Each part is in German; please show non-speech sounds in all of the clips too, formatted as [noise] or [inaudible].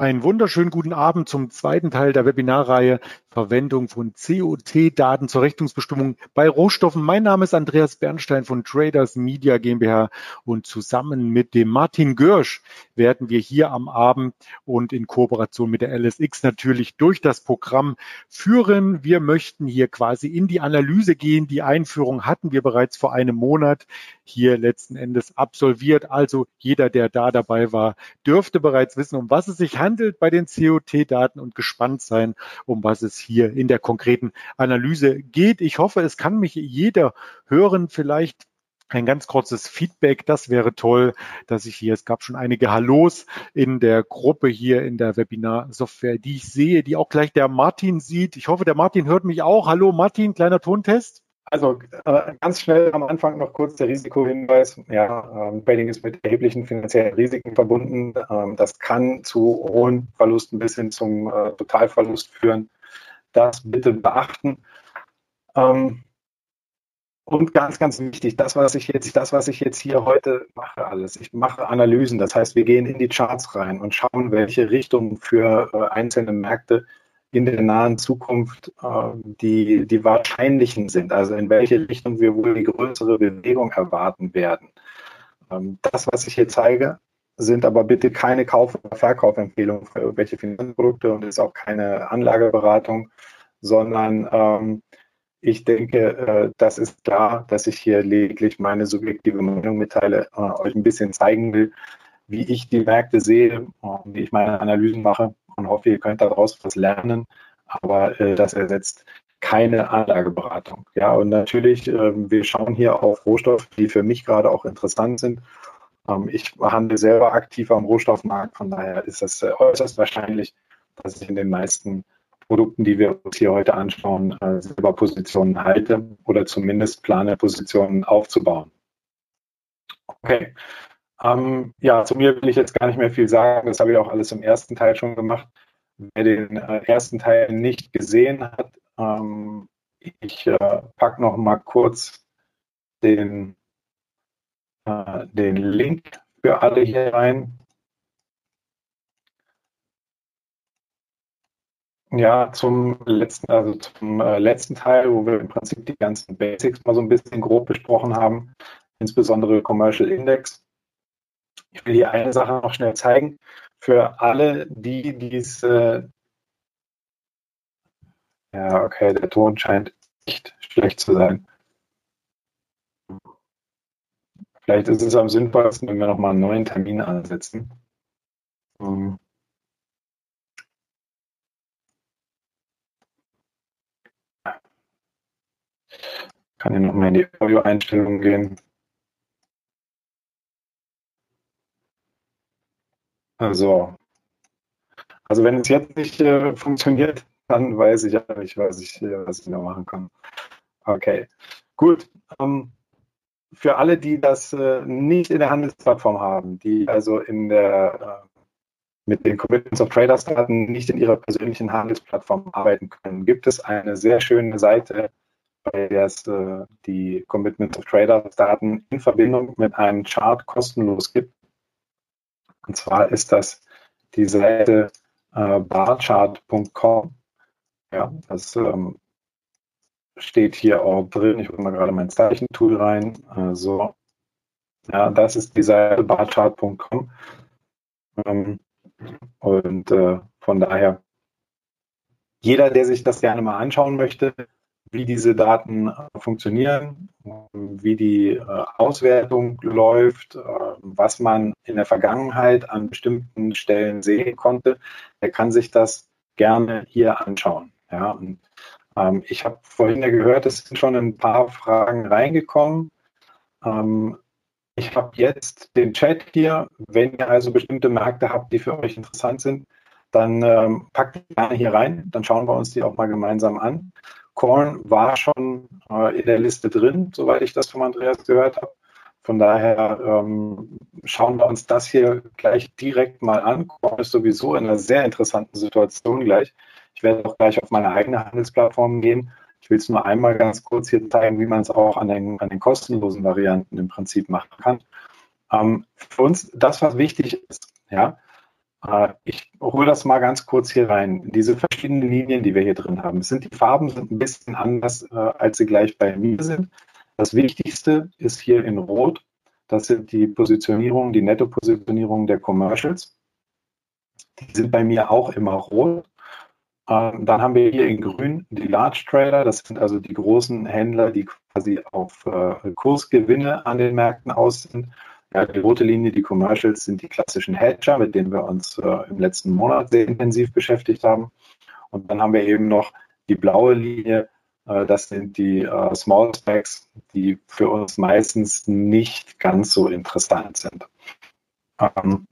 Einen wunderschönen guten Abend zum zweiten Teil der Webinarreihe Verwendung von COT-Daten zur Richtungsbestimmung bei Rohstoffen. Mein Name ist Andreas Bernstein von Traders Media GmbH und zusammen mit dem Martin Görsch werden wir hier am Abend und in Kooperation mit der LSX natürlich durch das Programm führen. Wir möchten hier quasi in die Analyse gehen. Die Einführung hatten wir bereits vor einem Monat hier letzten Endes absolviert. Also jeder, der da dabei war, dürfte bereits wissen, um was es sich handelt bei den COT-Daten und gespannt sein, um was es hier in der konkreten Analyse geht. Ich hoffe, es kann mich jeder hören. Vielleicht ein ganz kurzes Feedback, das wäre toll, dass ich hier, es gab schon einige Hallos in der Gruppe hier in der Webinar-Software, die ich sehe, die auch gleich der Martin sieht. Ich hoffe, der Martin hört mich auch. Hallo Martin, kleiner Tontest. Also äh, ganz schnell am Anfang noch kurz der Risikohinweis. Ja, ähm, Trading ist mit erheblichen finanziellen Risiken verbunden. Ähm, das kann zu hohen Verlusten bis hin zum äh, Totalverlust führen. Das bitte beachten. Ähm, und ganz, ganz wichtig, das, was ich jetzt, das, was ich jetzt hier heute mache, alles. Ich mache Analysen. Das heißt, wir gehen in die Charts rein und schauen, welche Richtungen für äh, einzelne Märkte in der nahen Zukunft äh, die, die wahrscheinlichen sind, also in welche Richtung wir wohl die größere Bewegung erwarten werden. Ähm, das, was ich hier zeige, sind aber bitte keine Kauf- oder Verkaufempfehlungen für irgendwelche Finanzprodukte und ist auch keine Anlageberatung, sondern ähm, ich denke, äh, das ist klar, dass ich hier lediglich meine subjektive Meinung mitteile, äh, euch ein bisschen zeigen will, wie ich die Märkte sehe, wie ich meine Analysen mache und hoffe, ihr könnt daraus was lernen. Aber äh, das ersetzt keine Anlageberatung. Ja, und natürlich, äh, wir schauen hier auf Rohstoffe, die für mich gerade auch interessant sind. Ähm, ich handle selber aktiv am Rohstoffmarkt, von daher ist es äh, äußerst wahrscheinlich, dass ich in den meisten Produkten, die wir uns hier heute anschauen, äh, selber Positionen halte oder zumindest plane, Positionen aufzubauen. Okay, ähm, ja, zu mir will ich jetzt gar nicht mehr viel sagen. Das habe ich auch alles im ersten Teil schon gemacht. Wer den äh, ersten Teil nicht gesehen hat, ähm, ich äh, packe noch mal kurz den, den Link für alle hier rein. Ja, zum letzten, also zum äh, letzten Teil, wo wir im Prinzip die ganzen Basics mal so ein bisschen grob besprochen haben, insbesondere Commercial Index. Ich will hier eine Sache noch schnell zeigen. Für alle, die dies. Äh ja, okay, der Ton scheint nicht schlecht zu sein. Vielleicht ist es am sinnvollsten, wenn wir nochmal einen neuen Termin ansetzen. Um kann hier nochmal in die Audio-Einstellungen gehen. Also, also wenn es jetzt nicht äh, funktioniert, dann weiß ich ja nicht, was ich, was ich noch machen kann. Okay, gut. Ähm, für alle, die das äh, nicht in der Handelsplattform haben, die also in der, äh, mit den Commitments of Traders Daten nicht in ihrer persönlichen Handelsplattform arbeiten können, gibt es eine sehr schöne Seite, bei der es äh, die Commitments of Traders Daten in Verbindung mit einem Chart kostenlos gibt. Und zwar ist das die Seite barchart.com. Ja, das ähm, steht hier auch drin. Ich hole mal gerade mein Zeichentool rein. Also, ja, das ist die Seite barchart.com. Ähm, und äh, von daher, jeder, der sich das gerne mal anschauen möchte, wie diese Daten äh, funktionieren, wie die äh, Auswertung läuft, äh, was man in der Vergangenheit an bestimmten Stellen sehen konnte, der kann sich das gerne hier anschauen. Ja, und, ähm, ich habe vorhin ja gehört, es sind schon ein paar Fragen reingekommen. Ähm, ich habe jetzt den Chat hier. Wenn ihr also bestimmte Märkte habt, die für euch interessant sind, dann ähm, packt die gerne hier rein. Dann schauen wir uns die auch mal gemeinsam an. Korn war schon äh, in der Liste drin, soweit ich das von Andreas gehört habe. Von daher ähm, schauen wir uns das hier gleich direkt mal an. Korn ist sowieso in einer sehr interessanten Situation gleich. Ich werde auch gleich auf meine eigene Handelsplattform gehen. Ich will es nur einmal ganz kurz hier zeigen, wie man es auch an den, an den kostenlosen Varianten im Prinzip machen kann. Ähm, für uns, das, was wichtig ist, ja, Äh, ich hole das mal ganz kurz hier rein. Diese verschiedenen Linien, die wir hier drin haben, sind die Farben sind ein bisschen anders, äh, als sie gleich bei mir sind. Das Wichtigste ist hier in Rot. Das sind die Positionierungen, die Netto-Positionierungen der Commercials. Die sind bei mir auch immer rot. Ähm, dann haben wir hier in grün die Large Trader. Das sind also die großen Händler, die quasi auf äh, Kursgewinne an den Märkten aus sind. Ja, die rote Linie, die Commercials, sind die klassischen Hedger, mit denen wir uns äh, im letzten Monat sehr intensiv beschäftigt haben. Und dann haben wir eben noch die blaue Linie, äh, das sind die äh, Small Specs, die für uns meistens nicht ganz so interessant sind. Ähm,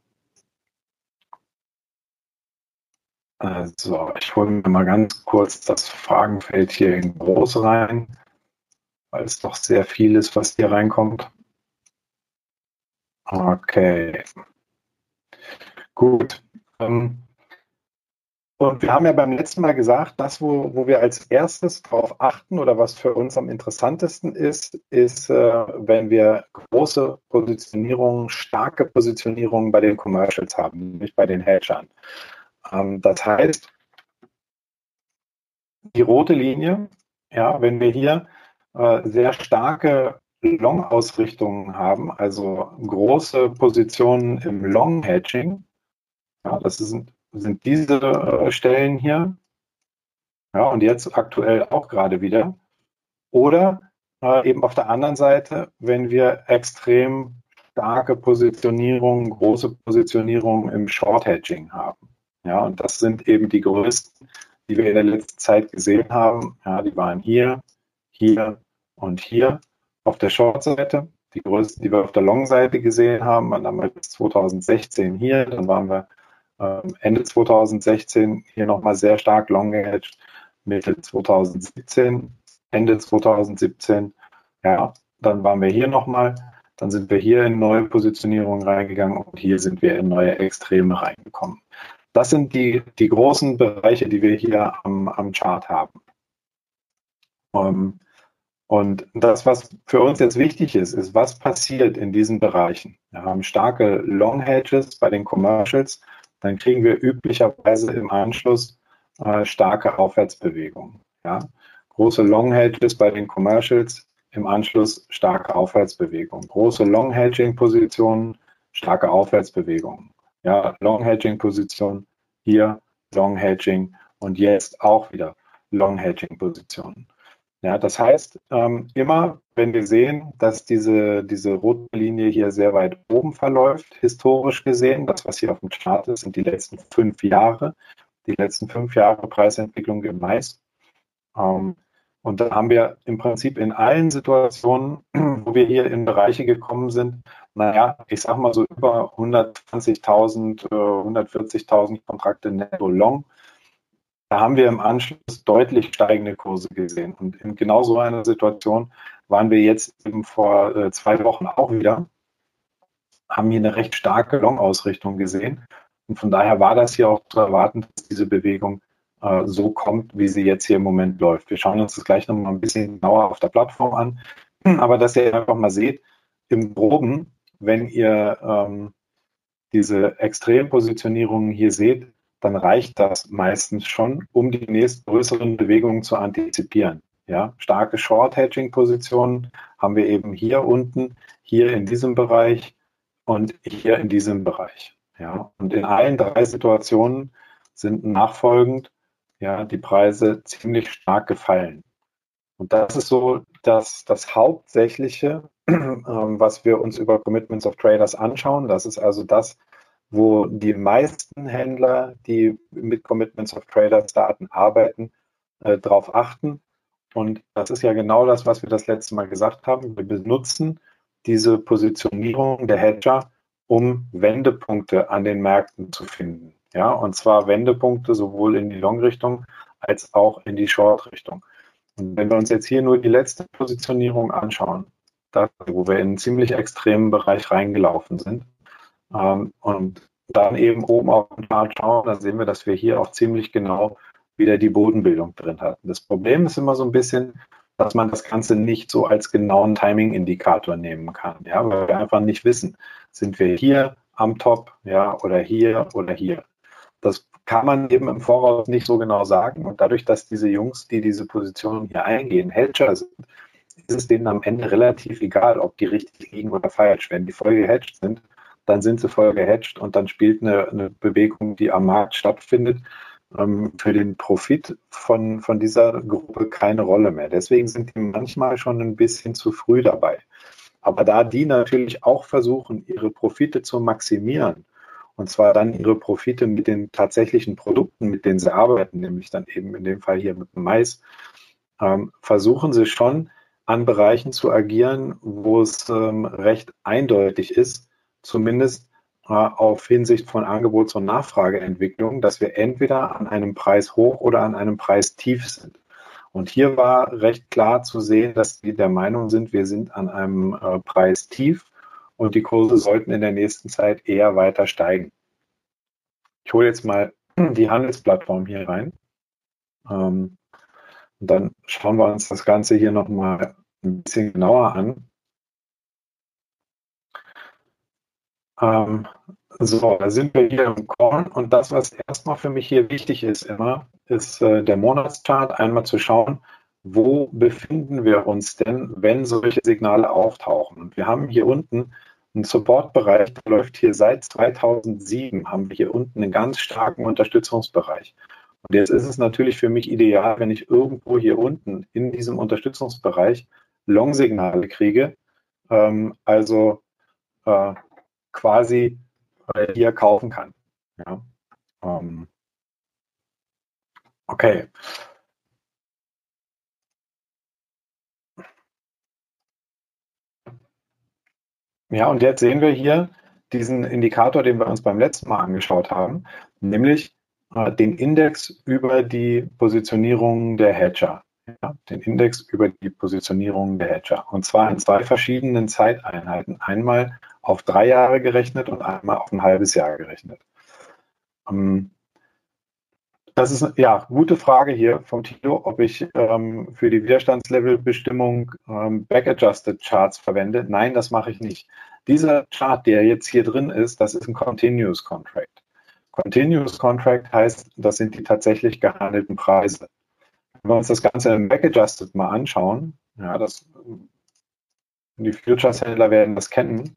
also, ich hole mir mal ganz kurz das Fragenfeld hier in groß rein, weil es doch sehr viel ist, was hier reinkommt. Okay. Gut. Ähm, und wir haben ja beim letzten Mal gesagt, das, wo, wo wir als erstes darauf achten oder was für uns am interessantesten ist, ist, äh, wenn wir große Positionierungen, starke Positionierungen bei den Commercials haben, nämlich bei den Hedgern. Ähm, das heißt, die rote Linie, ja, wenn wir hier äh, sehr starke Long-Ausrichtungen haben, also große Positionen im Long-Hedging. Ja, das sind, sind diese äh, Stellen hier. Ja, und jetzt aktuell auch gerade wieder. Oder äh, eben auf der anderen Seite, wenn wir extrem starke Positionierungen, große Positionierungen im Short-Hedging haben. Ja, und das sind eben die größten, die wir in der letzten Zeit gesehen haben. Ja, die waren hier, hier und hier auf der Short-Seite. Die größten, die wir auf der Long-Seite gesehen haben, waren damals 2016 hier, dann waren wir ähm, Ende 2016 hier nochmal sehr stark long gehedged, Mitte 2017, Ende 2017, ja, dann waren wir hier nochmal, dann sind wir hier in neue Positionierungen reingegangen und hier sind wir in neue Extreme reingekommen. Das sind die, die großen Bereiche, die wir hier am, am Chart haben. Um, ähm, und das, was für uns jetzt wichtig ist, ist, was passiert in diesen Bereichen. Wir haben starke Long Hedges bei den Commercials, dann kriegen wir üblicherweise im Anschluss äh, starke Aufwärtsbewegungen. Ja? Große Long Hedges bei den Commercials, im Anschluss starke Aufwärtsbewegungen. Große Long Hedging Positionen, starke Aufwärtsbewegungen. Ja, Long Hedging Position, hier Long Hedging und jetzt auch wieder Long Hedging Positionen. Ja, das heißt, ähm, immer wenn wir sehen, dass diese, diese rote Linie hier sehr weit oben verläuft, historisch gesehen, das, was hier auf dem Chart ist, sind die letzten fünf Jahre, die letzten fünf Jahre Preisentwicklung im Mais. Ähm, und da haben wir im Prinzip in allen Situationen, [clears throat] wo wir hier in Bereiche gekommen sind, naja, ich sag mal so über 120.000, 140.000 äh, Kontrakte netto long da haben wir im Anschluss deutlich steigende Kurse gesehen. Und in genau so einer Situation waren wir jetzt eben vor äh, zwei Wochen auch wieder, haben hier eine recht starke Long-Ausrichtung gesehen. Und von daher war das hier auch zu erwarten, dass diese Bewegung äh, so kommt, wie sie jetzt hier im Moment läuft. Wir schauen uns das gleich nochmal ein bisschen genauer auf der Plattform an. Aber dass ihr einfach mal seht, im Groben, wenn ihr ähm, diese Extrempositionierungen hier seht, dann reicht das meistens schon, um die nächsten größeren Bewegungen zu antizipieren. Ja, starke Short-Hedging-Positionen haben wir eben hier unten, hier in diesem Bereich und hier in diesem Bereich. Ja, und in allen drei Situationen sind nachfolgend ja, die Preise ziemlich stark gefallen. Und das ist so das, das Hauptsächliche, [clears throat] ähm, was wir uns über Commitments of Traders anschauen. Das ist also das, wo die meisten Händler, die mit Commitments of Traders Daten arbeiten, äh, darauf achten. Und das ist ja genau das, was wir das letzte Mal gesagt haben. Wir benutzen diese Positionierung der Hedger, um Wendepunkte an den Märkten zu finden. Ja, und zwar Wendepunkte sowohl in die Long-Richtung als auch in die Short-Richtung. Und wenn wir uns jetzt hier nur die letzte Positionierung anschauen, da, wo wir in einen ziemlich extremen Bereich reingelaufen sind, ähm, und dann eben oben auf den Chart schauen, dann sehen wir, dass wir hier auch ziemlich genau wieder die Bodenbildung drin hatten. Das Problem ist immer so ein bisschen, dass man das Ganze nicht so als genauen Timing-Indikator nehmen kann, ja, weil wir einfach nicht wissen, sind wir hier am Top, ja, oder hier oder hier. Das kann man eben im Voraus nicht so genau sagen. Und dadurch, dass diese Jungs, die diese Position hier eingehen, Hedger sind, ist es denen am Ende relativ egal, ob die richtig liegen oder falsch. Wenn die voll gehedged sind, dann sind sie voll gehedged und dann spielt eine, eine Bewegung, die am Markt stattfindet, ähm, für den Profit von, von dieser Gruppe keine Rolle mehr. Deswegen sind die manchmal schon ein bisschen zu früh dabei. Aber da die natürlich auch versuchen, ihre Profite zu maximieren, und zwar dann ihre Profite mit den tatsächlichen Produkten, mit denen sie arbeiten, nämlich dann eben in dem Fall hier mit dem Mais, ähm, versuchen sie schon an Bereichen zu agieren, wo es ähm, recht eindeutig ist, zumindest äh, auf Hinsicht von Angebots- und Nachfrageentwicklung, dass wir entweder an einem Preis hoch oder an einem Preis tief sind. Und hier war recht klar zu sehen, dass wir der Meinung sind, wir sind an einem äh, Preis tief und die Kurse sollten in der nächsten Zeit eher weiter steigen. Ich hole jetzt mal [clears throat] die Handelsplattform hier rein. Ähm, und dann schauen wir uns das Ganze hier nochmal ein bisschen genauer an. Ähm, so, da sind wir hier im Korn und das, was erstmal für mich hier wichtig ist immer, ist äh, der Monatschart einmal zu schauen, wo befinden wir uns denn, wenn solche Signale auftauchen. Und wir haben hier unten einen Supportbereich, der läuft hier seit 2007, haben wir hier unten einen ganz starken Unterstützungsbereich. Und jetzt ist es natürlich für mich ideal, wenn ich irgendwo hier unten in diesem Unterstützungsbereich Long-Signale kriege, ähm, also äh, quasi äh, hier kaufen kann. Ja. Ähm, okay. Ja, und jetzt sehen wir hier diesen Indikator, den wir uns beim letzten Mal angeschaut haben, nämlich äh, den Index über die Positionierung der Hedger. Ja, den Index über die Positionierung der Hedger. Und zwar in zwei verschiedenen Zeiteinheiten. Einmal auf drei Jahre gerechnet und einmal auf ein halbes Jahr gerechnet. Ähm, das ist ja gute Frage hier vom Tilo, ob ich ähm, für die Widerstandslevelbestimmung ähm, Back-Adjusted Charts verwende. Nein, das mache ich nicht. Dieser Chart, der jetzt hier drin ist, das ist ein Continuous Contract. Continuous Contract heißt, das sind die tatsächlich gehandelten Preise. Wenn wir uns das Ganze im Back-Adjusted mal anschauen, ja, das, die Futures-Händler werden das kennen,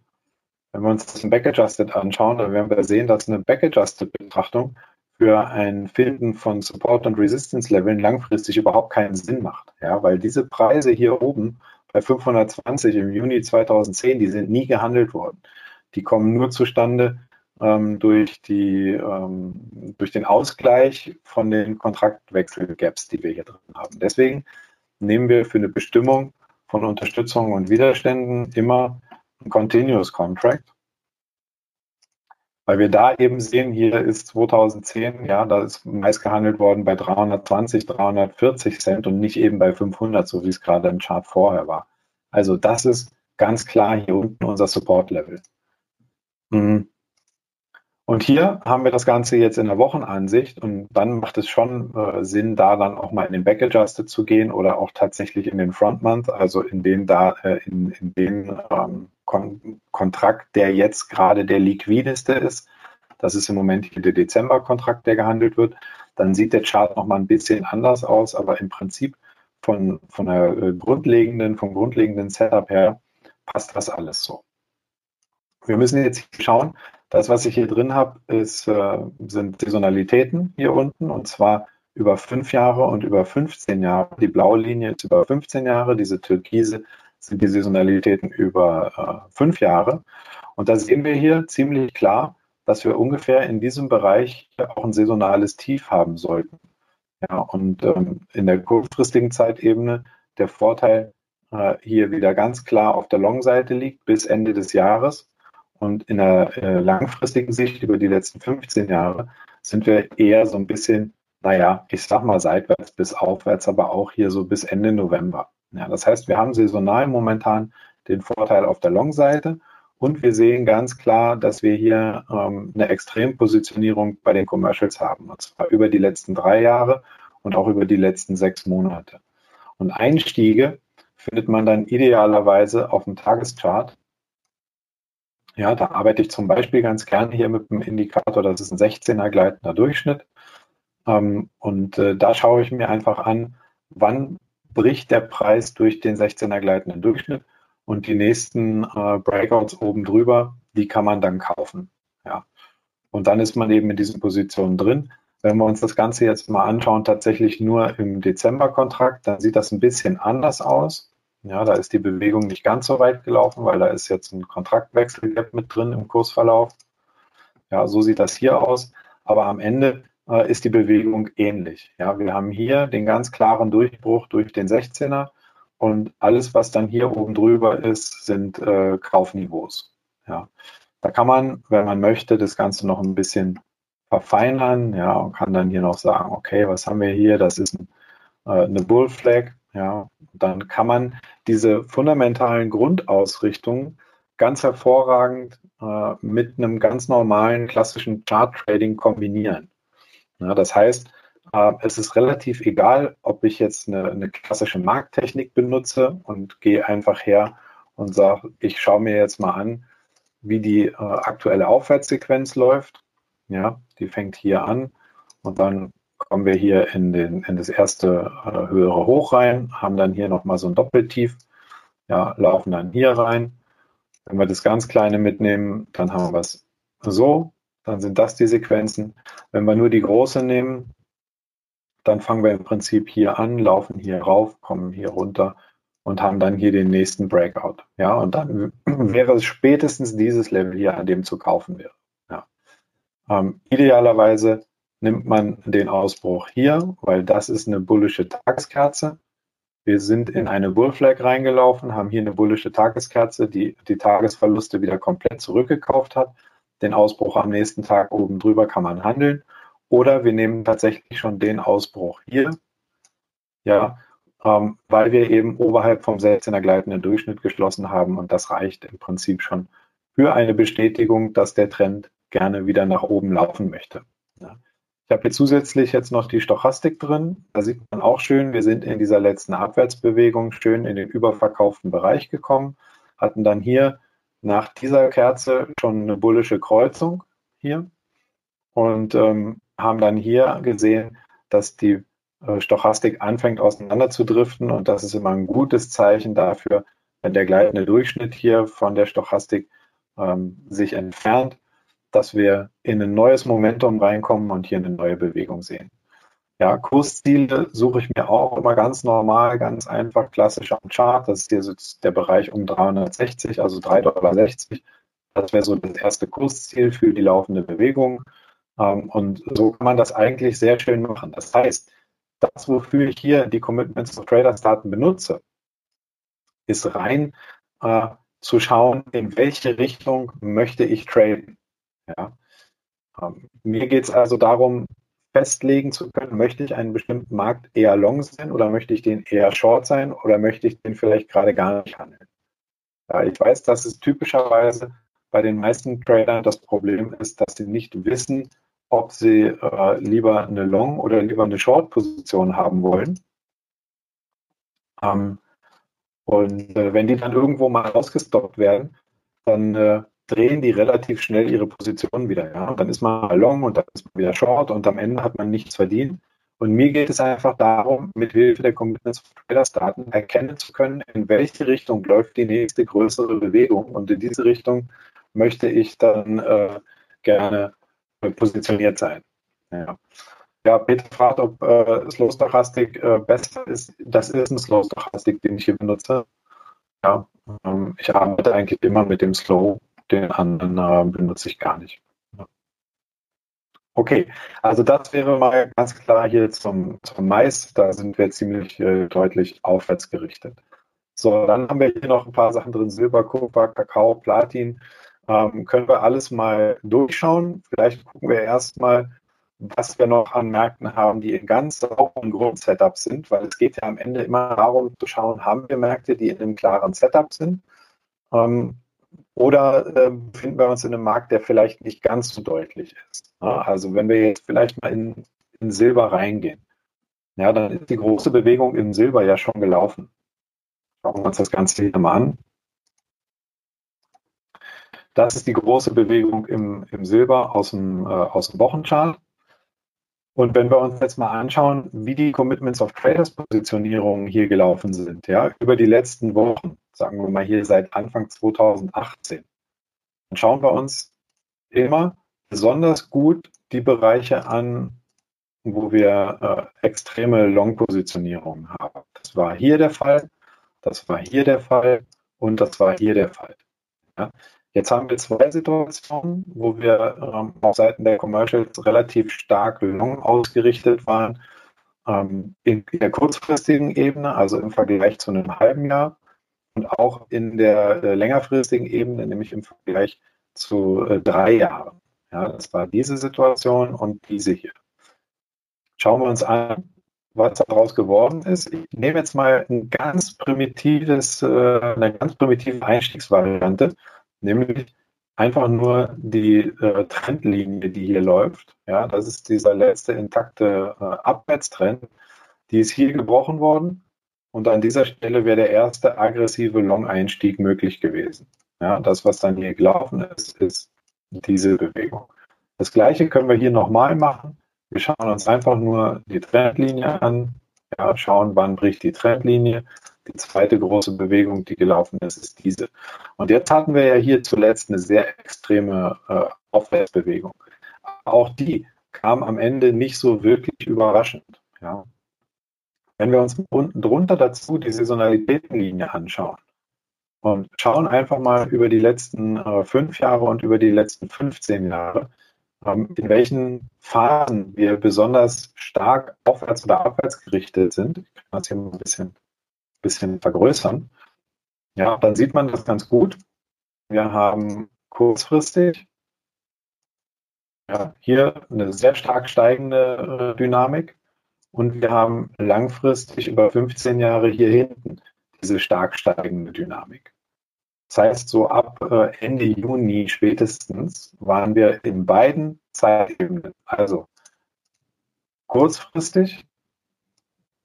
wenn wir uns das im Backadjusted anschauen, dann werden wir sehen, dass eine Backadjusted-Betrachtung für ein Finden von Support- und Resistance-Leveln langfristig überhaupt keinen Sinn macht. Ja, weil diese Preise hier oben bei 520 im Juni 2010, die sind nie gehandelt worden. Die kommen nur zustande ähm, durch, die, ähm, durch den Ausgleich von den Kontraktwechselgaps, die wir hier drin haben. Deswegen nehmen wir für eine Bestimmung von Unterstützung und Widerständen immer ein Continuous Contract. Weil wir da eben sehen, hier ist 2010, ja, da ist meist gehandelt worden bei 320, 340 Cent und nicht eben bei 500, so wie es gerade im Chart vorher war. Also das ist ganz klar hier unten unser Support-Level. Mhm. Und hier haben wir das Ganze jetzt in der Wochenansicht und dann macht es schon äh, Sinn, da dann auch mal in den Back Adjusted zu gehen oder auch tatsächlich in den Front Month, also in den da äh, in, in den ähm, Kon Kontrakt, der jetzt gerade der liquideste ist. Das ist im Moment hier der Dezember-Kontrakt, der gehandelt wird. Dann sieht der Chart noch mal ein bisschen anders aus, aber im Prinzip von, von der äh, grundlegenden, vom grundlegenden Setup her passt das alles so. Wir müssen jetzt schauen, das, was ich hier drin habe, ist, äh, sind Saisonalitäten hier unten und zwar über fünf Jahre und über 15 Jahre. Die blaue Linie ist über 15 Jahre, diese türkise sind die Saisonalitäten über äh, fünf Jahre. Und da sehen wir hier ziemlich klar, dass wir ungefähr in diesem Bereich auch ein saisonales Tief haben sollten. Ja, und ähm, in der kurzfristigen Zeitebene der Vorteil äh, hier wieder ganz klar auf der Long-Seite liegt bis Ende des Jahres und in der äh, langfristigen Sicht über die letzten 15 Jahre sind wir eher so ein bisschen, naja, ich sag mal seitwärts bis aufwärts, aber auch hier so bis Ende November. Ja, das heißt, wir haben saisonal momentan den Vorteil auf der Long-Seite und wir sehen ganz klar, dass wir hier ähm, eine Extrempositionierung bei den Commercials haben, und zwar über die letzten drei Jahre und auch über die letzten sechs Monate. Und Einstiege findet man dann idealerweise auf dem Tageschart Ja, da arbeite ich zum Beispiel ganz gerne hier mit dem Indikator, das ist ein 16er gleitender Durchschnitt. Ähm, und äh, da schaue ich mir einfach an, wann bricht der Preis durch den 16er gleitenden Durchschnitt und die nächsten äh, Breakouts oben drüber, die kann man dann kaufen. Ja. Und dann ist man eben in diesen Positionen drin. Wenn wir uns das Ganze jetzt mal anschauen, tatsächlich nur im Dezember-Kontrakt, dann sieht das ein bisschen anders aus. Ja, da ist die Bewegung nicht ganz so weit gelaufen, weil da ist jetzt ein Kontraktwechsel mit drin im Kursverlauf. Ja, so sieht das hier aus. Aber am Ende äh, ist die Bewegung ähnlich. Ja, wir haben hier den ganz klaren Durchbruch durch den 16er und alles, was dann hier oben drüber ist, sind äh, Kaufniveaus. Ja, da kann man, wenn man möchte, das Ganze noch ein bisschen verfeinern, ja, und kann dann hier noch sagen, okay, was haben wir hier? Das ist ein, äh, eine Bull Flag, ja. Dann kann man diese fundamentalen Grundausrichtungen ganz hervorragend äh, mit einem ganz normalen klassischen Chart Trading kombinieren. Ja, das heißt, äh, es ist relativ egal, ob ich jetzt eine, eine klassische Markttechnik benutze und gehe einfach her und sage, ich schaue mir jetzt mal an, wie die äh, aktuelle Aufwärtssequenz läuft. Ja, die fängt hier an und dann kommen wir hier in, den, in das erste äh, höhere Hoch rein, haben dann hier nochmal so ein Doppeltief, ja, laufen dann hier rein. Wenn wir das ganz kleine mitnehmen, dann haben wir es so, dann sind das die Sequenzen. Wenn wir nur die große nehmen, dann fangen wir im Prinzip hier an, laufen hier rauf, kommen hier runter und haben dann hier den nächsten Breakout. Ja, und dann [clears throat] wäre es spätestens dieses Level hier, an dem zu kaufen wäre. Ja. Ähm, idealerweise nimmt man den Ausbruch hier, weil das ist eine bullische Tageskerze. Wir sind in eine Bullflag reingelaufen, haben hier eine bullische Tageskerze, die die Tagesverluste wieder komplett zurückgekauft hat. Den Ausbruch am nächsten Tag oben drüber kann man handeln. Oder wir nehmen tatsächlich schon den Ausbruch hier. Ja, ähm, weil wir eben oberhalb vom 16er gleitenden Durchschnitt geschlossen haben und das reicht im Prinzip schon für eine Bestätigung, dass der Trend gerne wieder nach oben laufen möchte. Ja. Ich habe hier zusätzlich jetzt noch die Stochastik drin. Da sieht man auch schön, wir sind in dieser letzten Abwärtsbewegung schön in den überverkauften Bereich gekommen, hatten dann hier nach dieser Kerze schon eine bullische Kreuzung hier und ähm, haben dann hier gesehen, dass die äh, Stochastik anfängt auseinander zu driften und das ist immer ein gutes Zeichen dafür, wenn der gleitende Durchschnitt hier von der Stochastik ähm, sich entfernt, dass wir in ein neues Momentum reinkommen und hier eine neue Bewegung sehen. Ja, Kursziele suche ich mir auch immer ganz normal, ganz einfach, klassisch am Chart. Das ist hier der Bereich um 360, also 3,60 Dollar. Das wäre so das erste Kursziel für die laufende Bewegung. Ähm, und so kann man das eigentlich sehr schön machen. Das heißt, das, wofür ich hier die Commitments of Traders Daten benutze, ist rein äh, zu schauen, in welche Richtung möchte ich traden. Ja. Ähm, mir geht es also darum, festlegen zu können, möchte ich einen bestimmten Markt eher long sein oder möchte ich den eher short sein oder möchte ich den vielleicht gerade gar nicht handeln. Ja, ich weiß, dass es typischerweise bei den meisten Tradern das Problem ist, dass sie nicht wissen, ob sie äh, lieber eine Long- oder lieber eine Short-Position haben wollen. Ähm, und äh, wenn die dann irgendwo mal ausgestoppt werden, dann äh, drehen die relativ schnell ihre Position wieder. Ja? Dann ist man Long und dann ist man wieder Short und am Ende hat man nichts verdient. Und mir geht es einfach darum, mit Hilfe der Commitments of Traders Daten erkennen zu können, in welche Richtung läuft die nächste größere Bewegung. Und in diese Richtung möchte ich dann äh, gerne positioniert sein. Ja. Ja, Peter fragt, ob äh, Slow Stochastic äh, besser ist. Das ist ein Slow Stochastic, den ich hier benutze. Ja, ähm, ich arbeite eigentlich immer mit dem Slow, den anderen äh, benutze ich gar nicht. Okay, also das wäre mal ganz klar hier zum, zum Mais. Da sind wir ziemlich äh, deutlich aufwärts gerichtet. So, dann haben wir hier noch ein paar Sachen drin: Silber, Kupfer, Kakao, Platin. Ähm, können wir alles mal durchschauen. Vielleicht gucken wir erstmal, was wir noch an Märkten haben, die in ganz sauberen Grundsetup sind, weil es geht ja am Ende immer darum zu schauen, haben wir Märkte, die in einem klaren Setup sind ähm, oder äh, befinden wir uns in einem Markt, der vielleicht nicht ganz so deutlich ist. Ja, also wenn wir jetzt vielleicht mal in, in Silber reingehen, ja, dann ist die große Bewegung im Silber ja schon gelaufen. Schauen wir uns das Ganze hier mal an. Das ist die große Bewegung im, im Silber aus dem, äh, aus dem Wochenchart. Und wenn wir uns jetzt mal anschauen, wie die Commitments of Traders Positionierungen hier gelaufen sind, ja, über die letzten Wochen, sagen wir mal hier seit Anfang 2018, dann schauen wir uns immer besonders gut die Bereiche an, wo wir äh, extreme Long-Positionierungen haben. Das war hier der Fall, das war hier der Fall und das war hier der Fall. Ja. Jetzt haben wir zwei Situationen, wo wir ähm, auf Seiten der Commercials relativ stark long ausgerichtet waren. Ähm, in der kurzfristigen Ebene, also im Vergleich zu einem halben Jahr und auch in der äh, längerfristigen Ebene, nämlich im Vergleich zu äh, drei Jahren. Ja, das war diese Situation und diese hier. Schauen wir uns an, was daraus geworden ist. Ich nehme jetzt mal ein ganz primitives, äh, eine ganz primitive Einstiegsvariante nämlich einfach nur die Trendlinie, die hier läuft. Ja, das ist dieser letzte intakte Abwärtstrend. Die ist hier gebrochen worden und an dieser Stelle wäre der erste aggressive Long-Einstieg möglich gewesen. Ja, das, was dann hier gelaufen ist, ist diese Bewegung. Das gleiche können wir hier nochmal machen. Wir schauen uns einfach nur die Trendlinie an, ja, schauen, wann bricht die Trendlinie die zweite große Bewegung, die gelaufen ist, ist diese. Und jetzt hatten wir ja hier zuletzt eine sehr extreme äh, Aufwärtsbewegung. Auch die kam am Ende nicht so wirklich überraschend. Ja. Wenn wir uns unten drunter dazu die Saisonalitätenlinie anschauen und schauen einfach mal über die letzten äh, fünf Jahre und über die letzten 15 Jahre, ähm, in welchen Phasen wir besonders stark aufwärts oder abwärts gerichtet sind. Ich kann das hier mal ein bisschen bisschen vergrößern, ja, dann sieht man das ganz gut. Wir haben kurzfristig ja, hier eine sehr stark steigende äh, Dynamik und wir haben langfristig über 15 Jahre hier hinten diese stark steigende Dynamik. Das heißt, so ab äh, Ende Juni spätestens waren wir in beiden Zeitebenen, also kurzfristig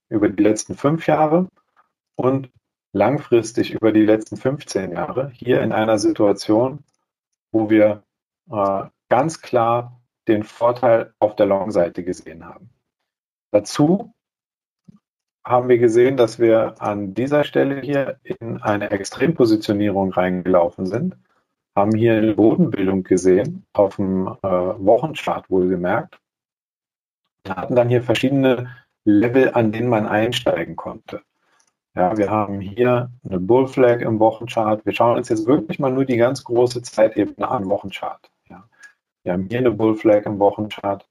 über die letzten fünf Jahre und langfristig über die letzten 15 Jahre hier in einer Situation, wo wir äh, ganz klar den Vorteil auf der Long-Seite gesehen haben. Dazu haben wir gesehen, dass wir an dieser Stelle hier in eine Extrempositionierung reingelaufen sind, haben hier eine Bodenbildung gesehen, auf dem äh, Wochenchart wohlgemerkt. Wir hatten dann hier verschiedene Level, an denen man einsteigen konnte. Ja, wir haben hier eine Bull Flag im Wochenchart. Wir schauen uns jetzt wirklich mal nur die ganz große Zeitebene an, Wochenchart. Ja. Wir haben hier eine Bull Flag im Wochenchart.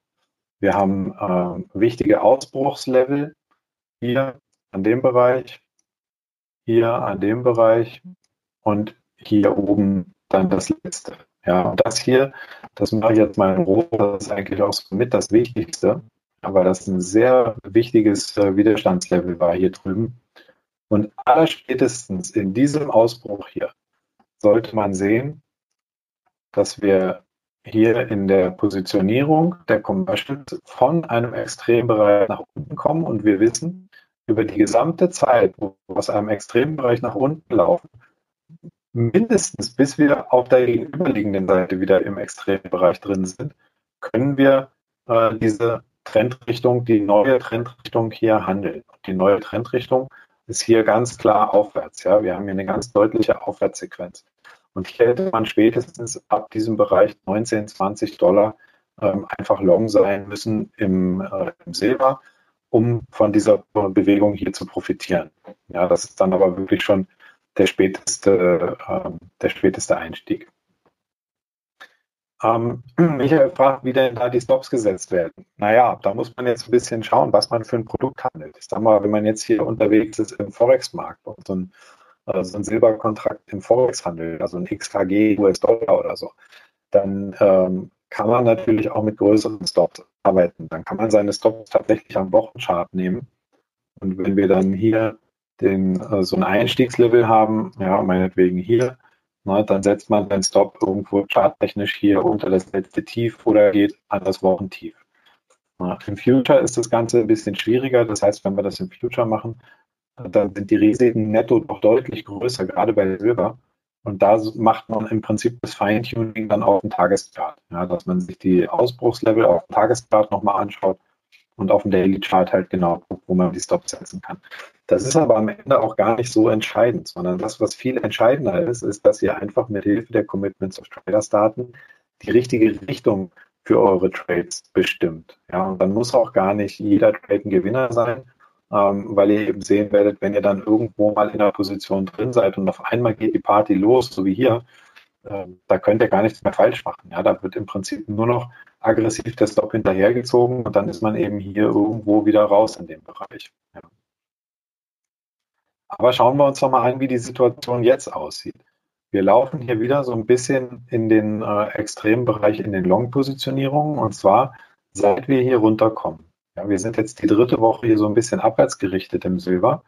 Wir haben äh, wichtige Ausbruchslevel hier an dem Bereich, hier an dem Bereich und hier oben dann das letzte. Ja, und das hier, das mache ich jetzt mal in Rot, das ist eigentlich auch mit das Wichtigste, aber das ein sehr wichtiges äh, Widerstandslevel war hier drüben. Und allerspätestens in diesem Ausbruch hier sollte man sehen, dass wir hier in der Positionierung der Commercials von einem Extrembereich nach unten kommen und wir wissen, über die gesamte Zeit, wo wir aus einem Extrembereich nach unten laufen, mindestens bis wir auf der gegenüberliegenden Seite wieder im Extrembereich drin sind, können wir äh, diese Trendrichtung, die neue Trendrichtung hier handeln. Die neue Trendrichtung ist hier ganz klar aufwärts. Ja, wir haben hier eine ganz deutliche Aufwärtssequenz. Und hier hätte man spätestens ab diesem Bereich 19, 20 Dollar ähm, einfach long sein müssen im, äh, im Silber, um von dieser Bewegung hier zu profitieren. Ja, das ist dann aber wirklich schon der späteste, äh, der späteste Einstieg. Ähm, [clears throat] Michael fragt, wie denn da die Stops gesetzt werden. Naja, da muss man jetzt ein bisschen schauen, was man für ein Produkt handelt. Ich sag mal, wenn man jetzt hier unterwegs ist im Forex-Markt und so ein, äh, so ein Silberkontrakt im Forex handelt, also ein XKG US-Dollar oder so, dann ähm, kann man natürlich auch mit größeren Stops arbeiten. Dann kann man seine Stops tatsächlich am Wochenchart nehmen. Und wenn wir dann hier den, äh, so ein Einstiegslevel haben, ja, meinetwegen hier, Ne, dann setzt man seinen Stop irgendwo charttechnisch hier unter das letzte Tief oder geht an das Wochentief. Im Future ist das Ganze ein bisschen schwieriger. Das heißt, wenn wir das im Future machen, dann sind die Risiken netto doch deutlich größer, gerade bei Silber. Und da macht man im Prinzip das Feintuning dann auf dem Tageschart, ja, dass man sich die Ausbruchslevel auf dem Tageschart nochmal anschaut und auf dem Daily Chart halt genau wo man die Stops setzen kann. Das ist aber am Ende auch gar nicht so entscheidend, sondern das, was viel entscheidender ist, ist, dass ihr einfach mit Hilfe der Commitments of Traders Daten die richtige Richtung für eure Trades bestimmt. Ja, und dann muss auch gar nicht jeder Trade ein Gewinner sein, ähm, weil ihr eben sehen werdet, wenn ihr dann irgendwo mal in einer Position drin seid und auf einmal geht die Party los, so wie hier, äh, da könnt ihr gar nichts mehr falsch machen. Ja, da wird im Prinzip nur noch aggressiv der Stop hinterhergezogen und dann ist man eben hier irgendwo wieder raus in dem Bereich. Ja. Aber schauen wir uns doch mal an, wie die Situation jetzt aussieht. Wir laufen hier wieder so ein bisschen in den äh, extremen Bereich in den Long-Positionierungen und zwar seit wir hier runterkommen. Ja, wir sind jetzt die dritte Woche hier so ein bisschen abwärts gerichtet im Silber.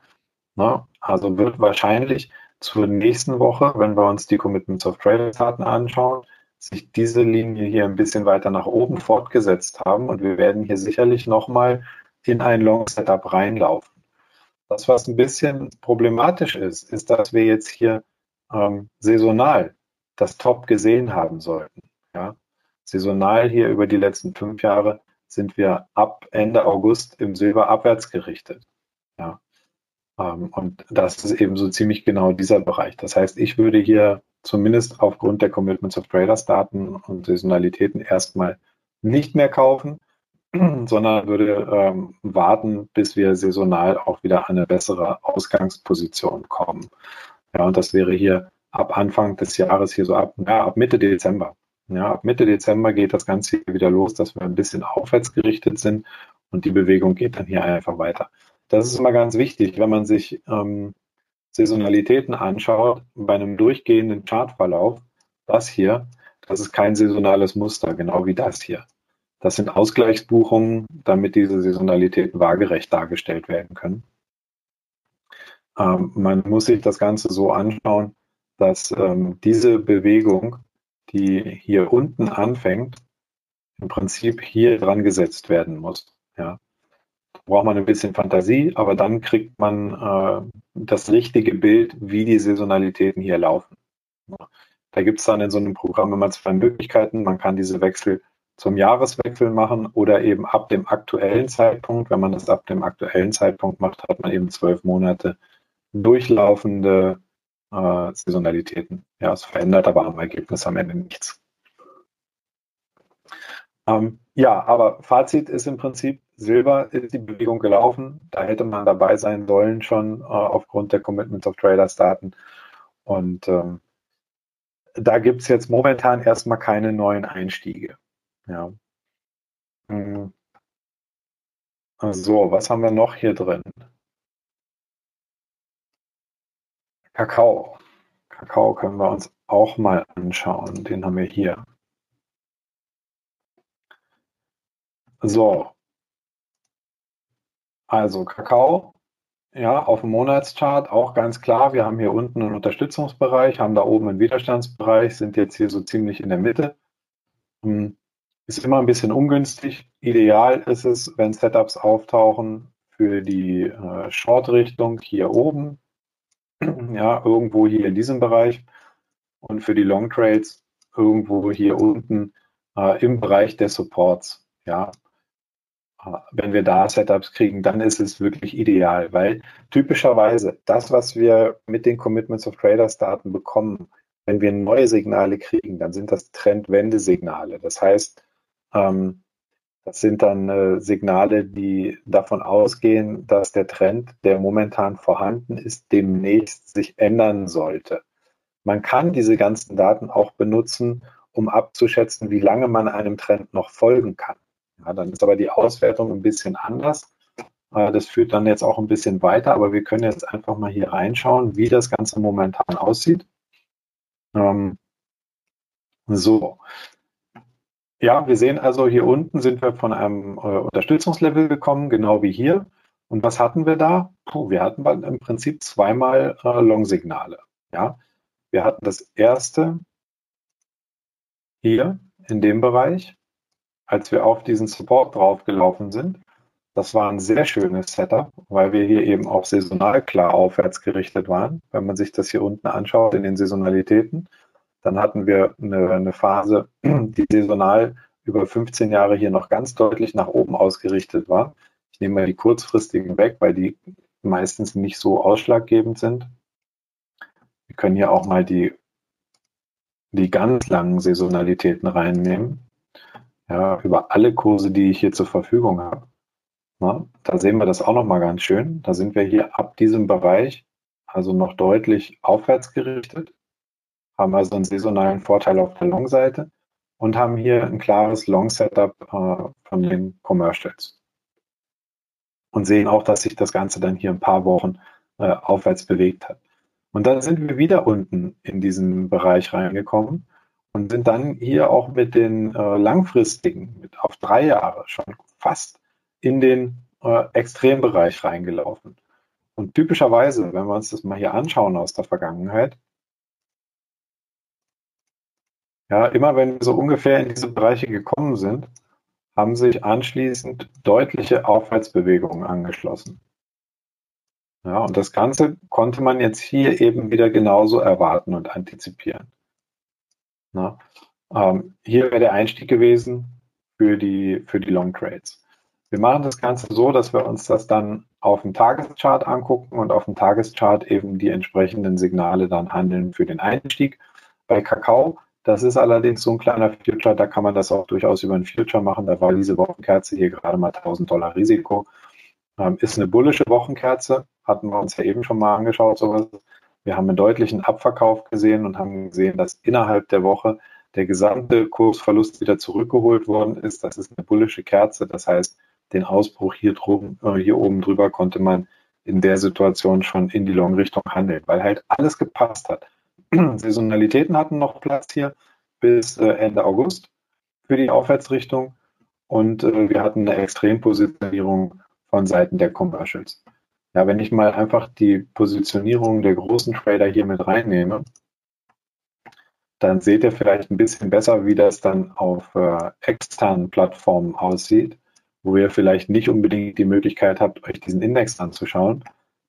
Ne? Also wird wahrscheinlich zur nächsten Woche, wenn wir uns die Commitments of Traders-Daten anschauen, sich diese Linie hier ein bisschen weiter nach oben fortgesetzt haben und wir werden hier sicherlich nochmal in ein Long-Setup reinlaufen. Das, was ein bisschen problematisch ist, ist, dass wir jetzt hier ähm, saisonal das Top gesehen haben sollten. Ja? Saisonal hier über die letzten fünf Jahre sind wir ab Ende August im Silber abwärts gerichtet. Ja. Ähm, und das ist eben so ziemlich genau dieser Bereich. Das heißt, ich würde hier zumindest aufgrund der Commitments of Traders Daten und Saisonalitäten erstmal nicht mehr kaufen, [clears throat] sondern würde ähm, warten, bis wir saisonal auch wieder an eine bessere Ausgangsposition kommen. Ja, und das wäre hier ab Anfang des Jahres, hier so ab, ja, ab Mitte Dezember. Ja, ab Mitte Dezember geht das Ganze wieder los, dass wir ein bisschen aufwärts gerichtet sind und die Bewegung geht dann hier einfach weiter. Das ist immer ganz wichtig, wenn man sich ähm, Saisonalitäten anschaut, bei einem durchgehenden Chartverlauf, das hier, das ist kein saisonales Muster, genau wie das hier. Das sind Ausgleichsbuchungen, damit diese Saisonalitäten waagerecht dargestellt werden können. Ähm, man muss sich das Ganze so anschauen, dass ähm, diese Bewegung die hier unten anfängt, im Prinzip hier dran gesetzt werden muss. Ja. Da braucht man ein bisschen Fantasie, aber dann kriegt man äh, das richtige Bild, wie die Saisonalitäten hier laufen. Da gibt es dann in so einem Programm immer zwei Möglichkeiten. Man kann diese Wechsel zum Jahreswechsel machen oder eben ab dem aktuellen Zeitpunkt. Wenn man das ab dem aktuellen Zeitpunkt macht, hat man eben zwölf Monate durchlaufende äh, Saisonalitäten. Ja, es verändert aber am Ergebnis am Ende nichts. Ähm, ja, aber Fazit ist im Prinzip, Silber ist die Bewegung gelaufen. Da hätte man dabei sein sollen schon äh, aufgrund der Commitments of Traders Daten. Und ähm, da gibt es jetzt momentan erstmal keine neuen Einstiege. Ja. Hm. So, was haben wir noch hier drin? Kakao. Kakao können wir uns auch mal anschauen. Den haben wir hier. So. Also Kakao, ja, auf dem Monatschart auch ganz klar. Wir haben hier unten einen Unterstützungsbereich, haben da oben einen Widerstandsbereich, sind jetzt hier so ziemlich in der Mitte. Hm, ist immer ein bisschen ungünstig. Ideal ist es, wenn Setups auftauchen für die äh, Short-Richtung hier oben [clears throat] ja, irgendwo hier in diesem Bereich und für die Long Trades irgendwo hier unten äh, im Bereich der Supports. Ja, äh, wenn wir da Setups kriegen, dann ist es wirklich ideal, weil typischerweise das, was wir mit den Commitments of Traders Daten bekommen, wenn wir neue Signale kriegen, dann sind das Trendwende-Signale. Das heißt, ähm, das sind dann äh, Signale, die davon ausgehen, dass der Trend, der momentan vorhanden ist, demnächst sich ändern sollte. Man kann diese ganzen Daten auch benutzen, um abzuschätzen, wie lange man einem Trend noch folgen kann. Ja, dann ist aber die Auswertung ein bisschen anders. Äh, das führt dann jetzt auch ein bisschen weiter, aber wir können jetzt einfach mal hier reinschauen, wie das Ganze momentan aussieht. Ähm, so, ja, wir sehen also hier unten sind wir von einem äh, Unterstützungslevel gekommen, genau wie hier. Und was hatten wir da? Puh, wir hatten im Prinzip zweimal äh, Long-Signale. Ja, wir hatten das erste hier in dem Bereich, als wir auf diesen Support draufgelaufen sind. Das war ein sehr schönes Setup, weil wir hier eben auch saisonal klar aufwärts gerichtet waren. Wenn man sich das hier unten anschaut in den Saisonalitäten, dann hatten wir eine, eine Phase, [clears throat] die saisonal über 15 Jahre hier noch ganz deutlich nach oben ausgerichtet war. Ich nehme mal die kurzfristigen weg, weil die meistens nicht so ausschlaggebend sind. Wir können hier auch mal die, die ganz langen Saisonalitäten reinnehmen. Ja, über alle Kurse, die ich hier zur Verfügung habe. Na, da sehen wir das auch nochmal ganz schön. Da sind wir hier ab diesem Bereich also noch deutlich aufwärts gerichtet, haben also einen saisonalen Vorteil auf der Long-Seite und haben hier ein klares Long-Setup äh, von den Commercials. Und sehen auch, dass sich das Ganze dann hier ein paar Wochen äh, aufwärts bewegt hat. Und dann sind wir wieder unten in diesen Bereich reingekommen und sind dann hier auch mit den äh, langfristigen, mit auf drei Jahre schon fast in den Extrembereich reingelaufen. Und typischerweise, wenn wir uns das mal hier anschauen aus der Vergangenheit, ja, immer wenn wir so ungefähr in diese Bereiche gekommen sind, haben sich anschließend deutliche Aufwärtsbewegungen angeschlossen. Ja, und das Ganze konnte man jetzt hier eben wieder genauso erwarten und antizipieren. Na, ähm, hier wäre der Einstieg gewesen für die, für die Long Trades. Wir machen das Ganze so, dass wir uns das dann auf dem Tageschart angucken und auf dem Tageschart eben die entsprechenden Signale dann handeln für den Einstieg. Bei Kakao, das ist allerdings so ein kleiner Future, da kann man das auch durchaus über ein Future machen. Da war diese Wochenkerze hier gerade mal 1000 Dollar Risiko. Ähm, ist eine bullische Wochenkerze, hatten wir uns ja eben schon mal angeschaut, sowas. Wir haben einen deutlichen Abverkauf gesehen und haben gesehen, dass innerhalb der Woche der gesamte Kursverlust wieder zurückgeholt worden ist. Das ist eine bullische Kerze. Das heißt, den Ausbruch hier, droben, äh, hier oben drüber konnte man in der Situation schon in die Long-Richtung handeln, weil halt alles gepasst hat. [clears throat] Saisonalitäten hatten noch Platz hier bis äh, Ende August für die Aufwärtsrichtung und äh, wir hatten eine Extrempositionierung von Seiten der Commercials. Ja, wenn ich mal einfach die Positionierung der großen Trader hier mit reinnehme, dann seht ihr vielleicht ein bisschen besser, wie das dann auf äh, externen Plattformen aussieht wo ihr vielleicht nicht unbedingt die Möglichkeit habt, euch diesen Index anzuschauen.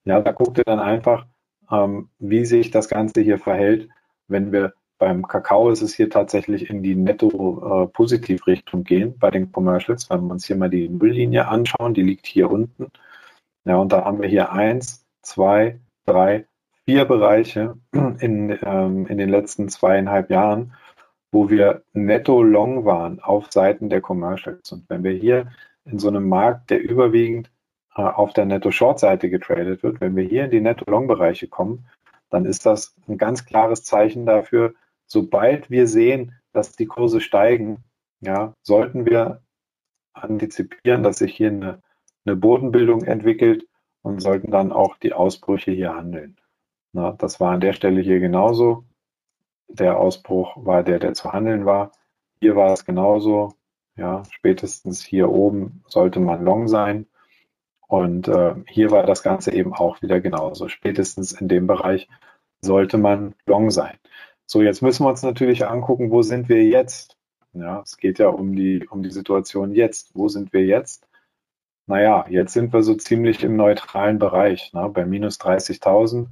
Ja, da guckt ihr dann einfach, ähm, wie sich das Ganze hier verhält. Wenn wir beim Kakao ist es hier tatsächlich in die Netto-Positivrichtung äh, gehen bei den Commercials. Wenn wir uns hier mal die Nulllinie anschauen, die liegt hier unten. Ja, und da haben wir hier eins, zwei, drei, vier Bereiche [clears throat] in, ähm, in den letzten zweieinhalb Jahren, wo wir netto long waren auf Seiten der Commercials. Und wenn wir hier in so einem Markt, der überwiegend äh, auf der Netto-Short-Seite getradet wird, wenn wir hier in die Netto-Long-Bereiche kommen, dann ist das ein ganz klares Zeichen dafür, sobald wir sehen, dass die Kurse steigen, ja, sollten wir antizipieren, dass sich hier eine, eine Bodenbildung entwickelt und sollten dann auch die Ausbrüche hier handeln. Na, das war an der Stelle hier genauso. Der Ausbruch war der, der zu handeln war. Hier war es genauso. Ja, spätestens hier oben sollte man long sein. Und äh, hier war das Ganze eben auch wieder genauso. Spätestens in dem Bereich sollte man long sein. So, jetzt müssen wir uns natürlich angucken, wo sind wir jetzt? Ja, es geht ja um die, um die Situation jetzt. Wo sind wir jetzt? Naja, jetzt sind wir so ziemlich im neutralen Bereich, ne, bei minus 30.000.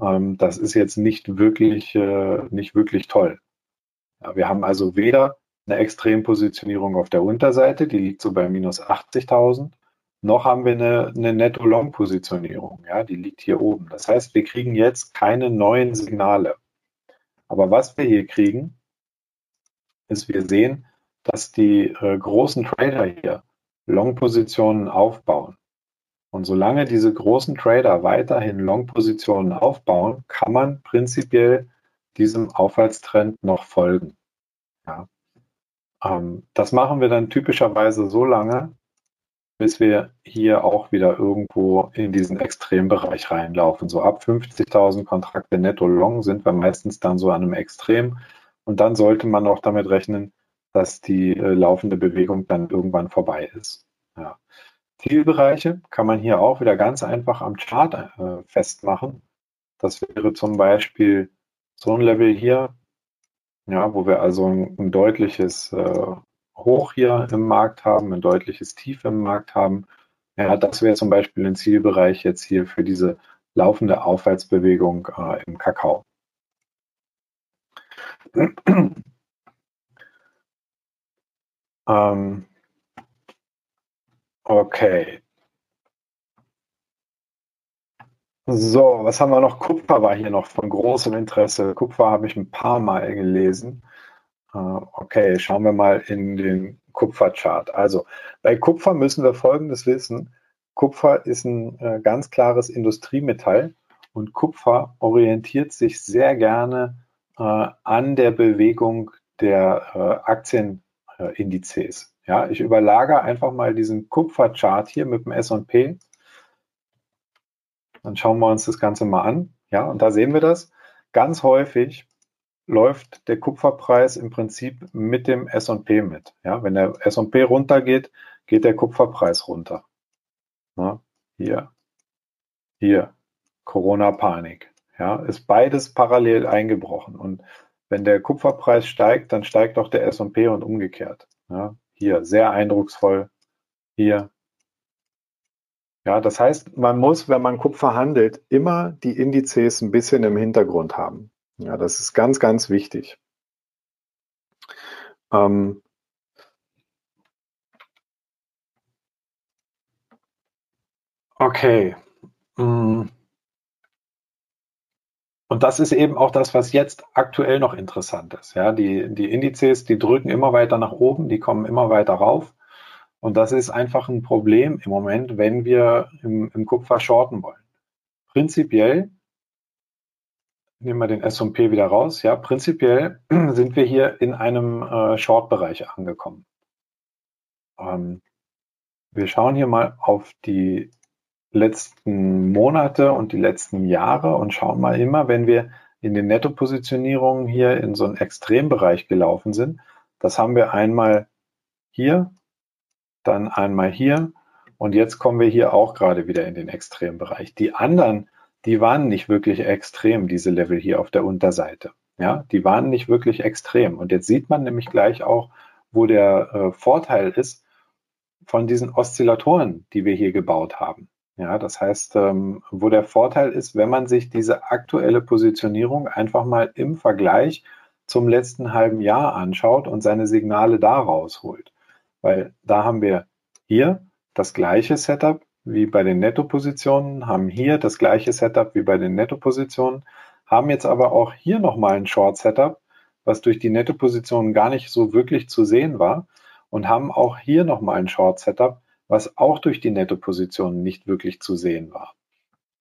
Ähm, das ist jetzt nicht wirklich, äh, nicht wirklich toll. Ja, wir haben also weder eine Extrempositionierung auf der Unterseite, die liegt so bei minus 80.000. Noch haben wir eine, eine Netto-Long-Positionierung, ja, die liegt hier oben. Das heißt, wir kriegen jetzt keine neuen Signale. Aber was wir hier kriegen, ist, wir sehen, dass die äh, großen Trader hier Long-Positionen aufbauen. Und solange diese großen Trader weiterhin Long-Positionen aufbauen, kann man prinzipiell diesem Aufwärtstrend noch folgen. Ja. Ähm, das machen wir dann typischerweise so lange, bis wir hier auch wieder irgendwo in diesen Extrembereich reinlaufen. So ab 50.000 Kontrakte netto long sind wir meistens dann so an einem Extrem. Und dann sollte man auch damit rechnen, dass die äh, laufende Bewegung dann irgendwann vorbei ist. Ja. Zielbereiche kann man hier auch wieder ganz einfach am Chart äh, festmachen. Das wäre zum Beispiel so ein Level hier, ja, wo wir also ein, ein deutliches äh, Hoch hier im Markt haben, ein deutliches Tief im Markt haben Ja, das wäre zum Beispiel ein Zielbereich jetzt hier für diese laufende Aufwärtsbewegung äh, im Kakao. ähm, okay. So, was haben wir noch? Kupfer war hier noch von großem Interesse. Kupfer habe ich ein paar Mal gelesen. Äh, okay, schauen wir mal in den Kupferchart. Also bei Kupfer müssen wir Folgendes wissen. Kupfer ist ein äh, ganz klares Industriemetall und Kupfer orientiert sich sehr gerne äh, an der Bewegung der äh, Aktienindizes. ja, ich überlagere einfach mal diesen Kupferchart hier mit dem S&P. Dann schauen wir uns das Ganze mal an. Ja, und da sehen wir das. Ganz häufig läuft der Kupferpreis im Prinzip mit dem S&P mit. Ja, wenn der S&P runtergeht, geht der Kupferpreis runter. Ja, hier, hier, Corona-Panik. Ja, ist beides parallel eingebrochen. Und wenn der Kupferpreis steigt, dann steigt auch der S&P und umgekehrt. Ja, hier sehr eindrucksvoll. Hier. Ja, das heißt, man muss, wenn man Kupfer handelt, immer die Indizes ein bisschen im Hintergrund haben. Ja, das ist ganz, ganz wichtig. Ähm, okay. Mm. Und das ist eben auch das, was jetzt aktuell noch interessant ist. Ja, die, die Indizes, die drücken immer weiter nach oben, die kommen immer weiter rauf. Und das ist einfach ein Problem im Moment, wenn wir im, im Kupfer shorten wollen. Prinzipiell nehmen wir den S&P wieder raus. Ja, prinzipiell [clears throat] sind wir hier in einem äh, Short-Bereich angekommen. Ähm, wir schauen hier mal auf die letzten Monate und die letzten Jahre und schauen mal immer, wenn wir in den Netto-Positionierungen hier in so einen Extrembereich gelaufen sind. Das haben wir einmal hier, dann einmal hier und jetzt kommen wir hier auch gerade wieder in den Extrembereich. Die anderen die waren nicht wirklich extrem, diese Level hier auf der Unterseite. Ja, die waren nicht wirklich extrem. Und jetzt sieht man nämlich gleich auch, wo der äh, Vorteil ist von diesen Oszillatoren, die wir hier gebaut haben. Ja, das heißt, ähm, wo der Vorteil ist, wenn man sich diese aktuelle Positionierung einfach mal im Vergleich zum letzten halben Jahr anschaut und seine Signale da rausholt. Weil da haben wir hier das gleiche Setup, wie bei den Netto-Positionen, haben hier das gleiche Setup wie bei den Netto-Positionen, haben jetzt aber auch hier nochmal ein Short-Setup, was durch die Netto-Positionen gar nicht so wirklich zu sehen war und haben auch hier nochmal ein Short-Setup, was auch durch die Netto-Positionen nicht wirklich zu sehen war.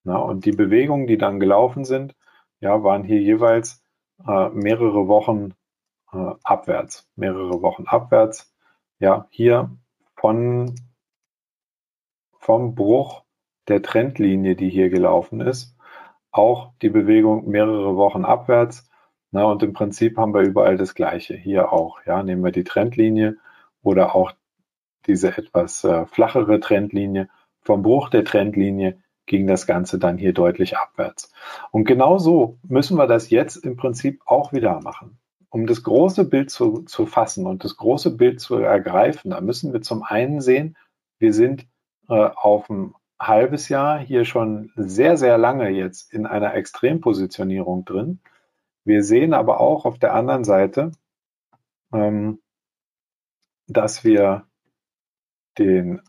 Na, und die Bewegungen, die dann gelaufen sind, ja, waren hier jeweils äh, mehrere Wochen äh, abwärts, mehrere Wochen abwärts. Ja, hier von vom Bruch der Trendlinie, die hier gelaufen ist, auch die Bewegung mehrere Wochen abwärts. Na, und im Prinzip haben wir überall das Gleiche. Hier auch. Ja, nehmen wir die Trendlinie oder auch diese etwas äh, flachere Trendlinie. Vom Bruch der Trendlinie ging das Ganze dann hier deutlich abwärts. Und genau so müssen wir das jetzt im Prinzip auch wieder machen. Um das große Bild zu, zu fassen und das große Bild zu ergreifen, da müssen wir zum einen sehen, wir sind auf ein halbes Jahr hier schon sehr, sehr lange jetzt in einer Extrempositionierung drin. Wir sehen aber auch auf der anderen Seite, ähm, dass wir den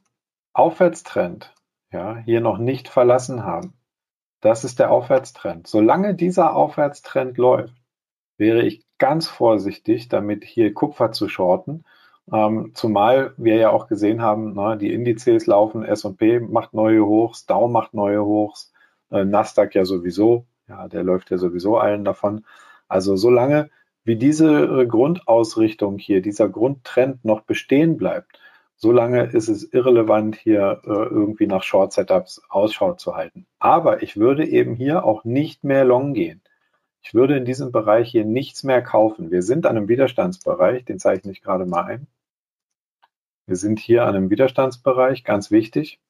Aufwärtstrend ja, hier noch nicht verlassen haben. Das ist der Aufwärtstrend. Solange dieser Aufwärtstrend läuft, wäre ich ganz vorsichtig, damit hier Kupfer zu shorten ähm, zumal wir ja auch gesehen haben, ne, die Indizes laufen, S&P macht neue Hochs, Dow macht neue Hochs, äh, Nasdaq ja sowieso, ja, der läuft ja sowieso allen davon. Also solange wie diese äh, Grundausrichtung hier, dieser Grundtrend noch bestehen bleibt, solange ist es irrelevant, hier äh, irgendwie nach Short-Setups Ausschau zu halten. Aber ich würde eben hier auch nicht mehr long gehen. Ich würde in diesem Bereich hier nichts mehr kaufen. Wir sind an einem Widerstandsbereich, den zeichne ich gerade mal ein. Wir sind hier an einem Widerstandsbereich, ganz wichtig.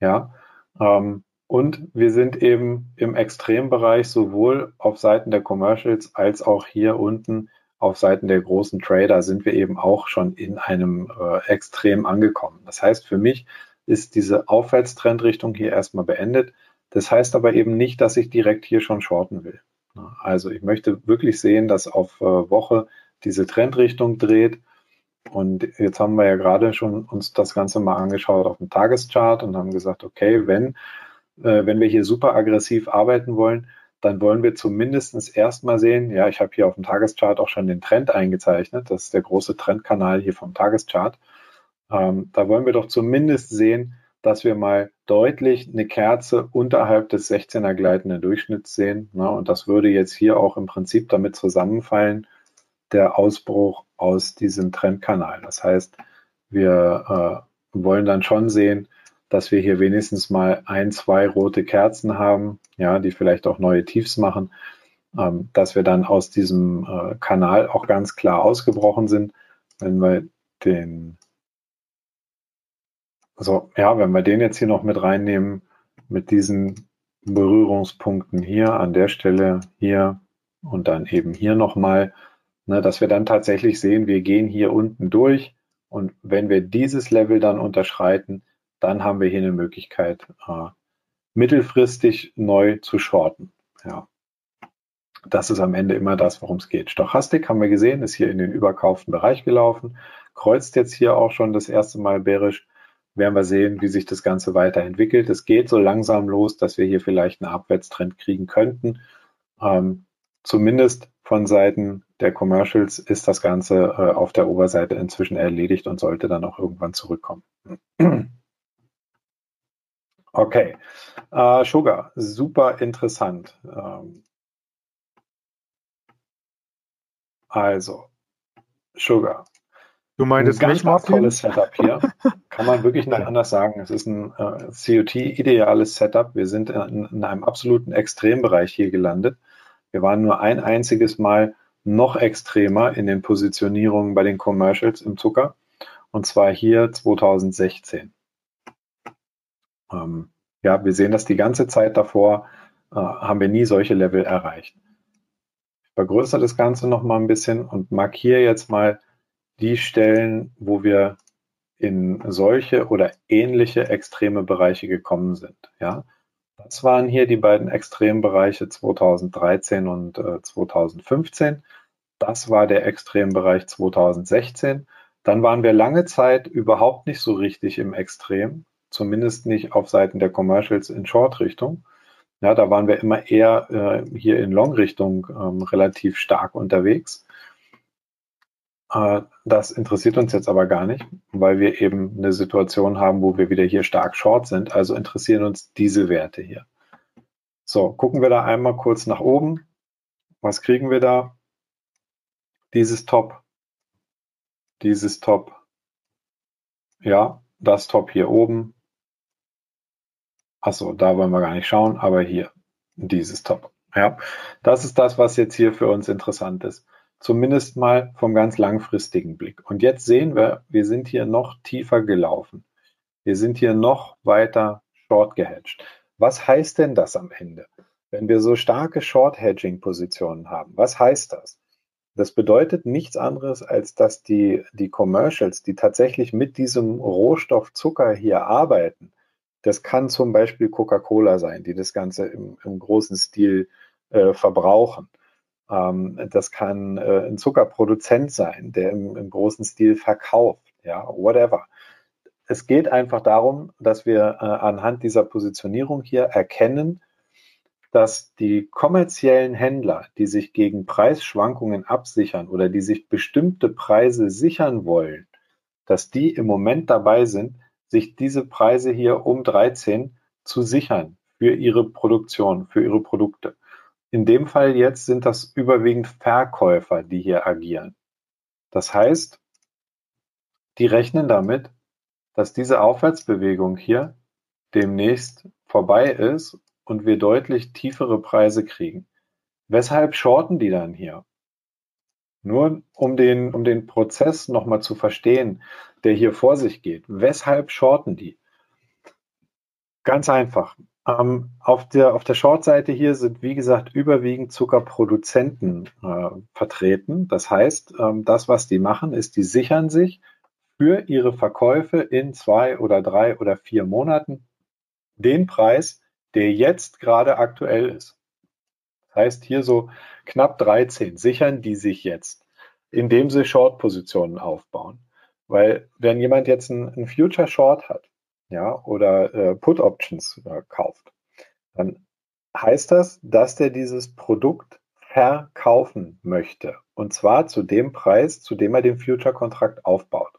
Ja, ähm, und wir sind eben im Extrembereich sowohl auf Seiten der Commercials als auch hier unten auf Seiten der großen Trader sind wir eben auch schon in einem äh, Extrem angekommen. Das heißt für mich, ist diese Aufwärtstrendrichtung hier erstmal beendet. Das heißt aber eben nicht, dass ich direkt hier schon shorten will. Also ich möchte wirklich sehen, dass auf äh, Woche diese Trendrichtung dreht. Und jetzt haben wir ja gerade schon uns das Ganze mal angeschaut auf dem Tageschart und haben gesagt, okay, wenn, äh, wenn wir hier super aggressiv arbeiten wollen, dann wollen wir zumindest erstmal sehen, ja, ich habe hier auf dem Tageschart auch schon den Trend eingezeichnet, das ist der große Trendkanal hier vom Tageschart. Ähm, da wollen wir doch zumindest sehen, dass wir mal deutlich eine Kerze unterhalb des 16er gleitenden Durchschnitts sehen. Ne? Und das würde jetzt hier auch im Prinzip damit zusammenfallen, der Ausbruch aus diesem Trendkanal. Das heißt, wir äh, wollen dann schon sehen, dass wir hier wenigstens mal ein, zwei rote Kerzen haben, ja, die vielleicht auch neue Tiefs machen, ähm, dass wir dann aus diesem äh, Kanal auch ganz klar ausgebrochen sind. Wenn wir den, also ja, wenn wir den jetzt hier noch mit reinnehmen, mit diesen Berührungspunkten hier an der Stelle hier und dann eben hier nochmal, ne, dass wir dann tatsächlich sehen, wir gehen hier unten durch und wenn wir dieses Level dann unterschreiten, dann haben wir hier eine Möglichkeit, äh, mittelfristig neu zu shorten. Ja. Das ist am Ende immer das, worum es geht. Stochastik haben wir gesehen, ist hier in den überkauften Bereich gelaufen, kreuzt jetzt hier auch schon das erste Mal bärisch. Werden wir sehen, wie sich das Ganze weiterentwickelt. Es geht so langsam los, dass wir hier vielleicht einen Abwärtstrend kriegen könnten. Ähm, zumindest von Seiten der Commercials ist das Ganze äh, auf der Oberseite inzwischen erledigt und sollte dann auch irgendwann zurückkommen. [clears throat] Okay. Äh, Sugar, super interessant. Ähm, also, Sugar. Du meintest ein ganz, ganz tolles Setup hier. [laughs] Kann man wirklich nicht anders sagen. Es ist ein äh, COT-ideales Setup. Wir sind in, in, einem absoluten Extrembereich hier gelandet. Wir waren nur ein einziges Mal noch extremer in den Positionierungen bei den Commercials im Zucker. Und zwar hier 2016. Ähm, ja, wir sehen das die ganze Zeit davor, äh, haben wir nie solche Level erreicht. Ich vergrößere das Ganze noch mal ein bisschen und markiere jetzt mal die Stellen, wo wir in solche oder ähnliche extreme Bereiche gekommen sind. Ja, das waren hier die beiden Extrembereiche 2013 und äh, 2015. Das war der Extrembereich 2016. Dann waren wir lange Zeit überhaupt nicht so richtig im Extrem zumindest nicht auf Seiten der Commercials in Short-Richtung. Ja, da waren wir immer eher äh, hier in Long-Richtung ähm, relativ stark unterwegs. Äh, das interessiert uns jetzt aber gar nicht, weil wir eben eine Situation haben, wo wir wieder hier stark Short sind. Also interessieren uns diese Werte hier. So, gucken wir da einmal kurz nach oben. Was kriegen wir da? Dieses Top. Dieses Top. Ja, das Top hier oben. Achso, da wollen wir gar nicht schauen, aber hier, dieses Top. Ja, das ist das, was jetzt hier für uns interessant ist. Zumindest mal vom ganz langfristigen Blick. Und jetzt sehen wir, wir sind hier noch tiefer gelaufen. Wir sind hier noch weiter short gehatcht. Was heißt denn das am Ende? Wenn wir so starke Short-Hedging-Positionen haben, was heißt das? Das bedeutet nichts anderes, als dass die, die Commercials, die tatsächlich mit diesem Rohstoff Zucker hier arbeiten, das kann zum Beispiel Coca-Cola sein, die das Ganze im, im großen Stil äh, verbrauchen. Ähm, das kann äh, ein Zuckerproduzent sein, der im, im, großen Stil verkauft, ja, whatever. Es geht einfach darum, dass wir äh, anhand dieser Positionierung hier erkennen, dass die kommerziellen Händler, die sich gegen Preisschwankungen absichern oder die sich bestimmte Preise sichern wollen, dass die im Moment dabei sind, sich diese Preise hier um 13 zu sichern für ihre Produktion, für ihre Produkte. In dem Fall jetzt sind das überwiegend Verkäufer, die hier agieren. Das heißt, die rechnen damit, dass diese Aufwärtsbewegung hier demnächst vorbei ist und wir deutlich tiefere Preise kriegen. Weshalb shorten die dann hier? Nur um den, um den Prozess nochmal zu verstehen, der hier vor sich geht. Weshalb shorten die? Ganz einfach. Ähm, auf der, auf der Short-Seite hier sind, wie gesagt, überwiegend Zuckerproduzenten äh, vertreten. Das heißt, ähm, das, was die machen, ist, die sichern sich für ihre Verkäufe in zwei oder drei oder vier Monaten den Preis, der jetzt gerade aktuell ist. Das heißt, hier so knapp 13 sichern die sich jetzt, indem sie Short-Positionen aufbauen. Weil wenn jemand jetzt einen, Future Short hat, ja, oder äh, Put Options äh, kauft, dann heißt das, dass der dieses Produkt verkaufen möchte. Und zwar zu dem Preis, zu dem er den Future-Kontrakt aufbaut.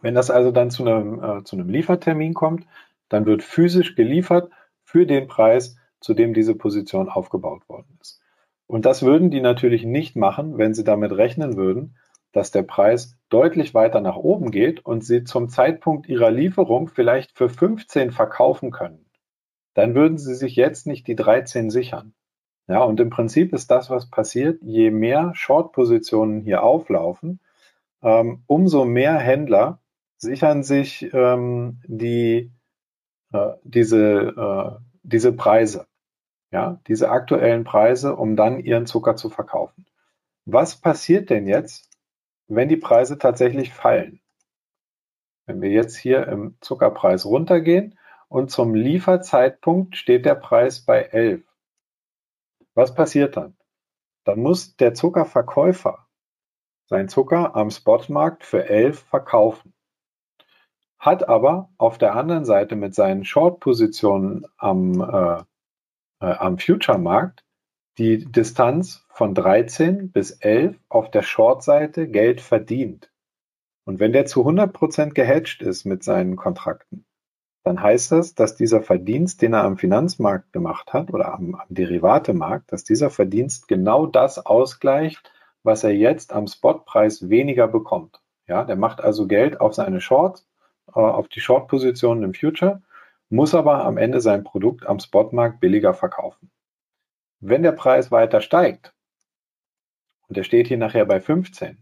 Wenn das also dann zu einem, äh, zu einem Liefertermin kommt, dann wird physisch geliefert für den Preis, zu dem diese Position aufgebaut worden ist. Und das würden die natürlich nicht machen, wenn sie damit rechnen würden, dass der Preis deutlich weiter nach oben geht und sie zum Zeitpunkt ihrer Lieferung vielleicht für 15 verkaufen können. Dann würden sie sich jetzt nicht die 13 sichern. Ja, und im Prinzip ist das, was passiert, je mehr Short-Positionen hier auflaufen, ähm, umso mehr Händler sichern sich ähm, die, äh, diese, äh, diese Preise, ja, diese aktuellen Preise, um dann ihren Zucker zu verkaufen. Was passiert denn jetzt, wenn die Preise tatsächlich fallen? Wenn wir jetzt hier im Zuckerpreis runtergehen und zum Lieferzeitpunkt steht der Preis bei 11. Was passiert dann? Dann muss der Zuckerverkäufer sein Zucker am Spotmarkt für 11 verkaufen. Hat aber auf der anderen Seite mit seinen Short-Positionen am, äh, äh, am Future-Markt die Distanz von 13 bis 11 auf der Short-Seite Geld verdient. Und wenn der zu 100% gehatcht ist mit seinen Kontrakten, dann heißt das, dass dieser Verdienst, den er am Finanzmarkt gemacht hat oder am, am Derivatemarkt, dass dieser Verdienst genau das ausgleicht, was er jetzt am Spotpreis weniger bekommt. Ja, der macht also Geld auf seine Shorts, äh, auf die Short-Positionen im Future, muss aber am Ende sein Produkt am Spotmarkt billiger verkaufen. Wenn der Preis weiter steigt und der steht hier nachher bei 15,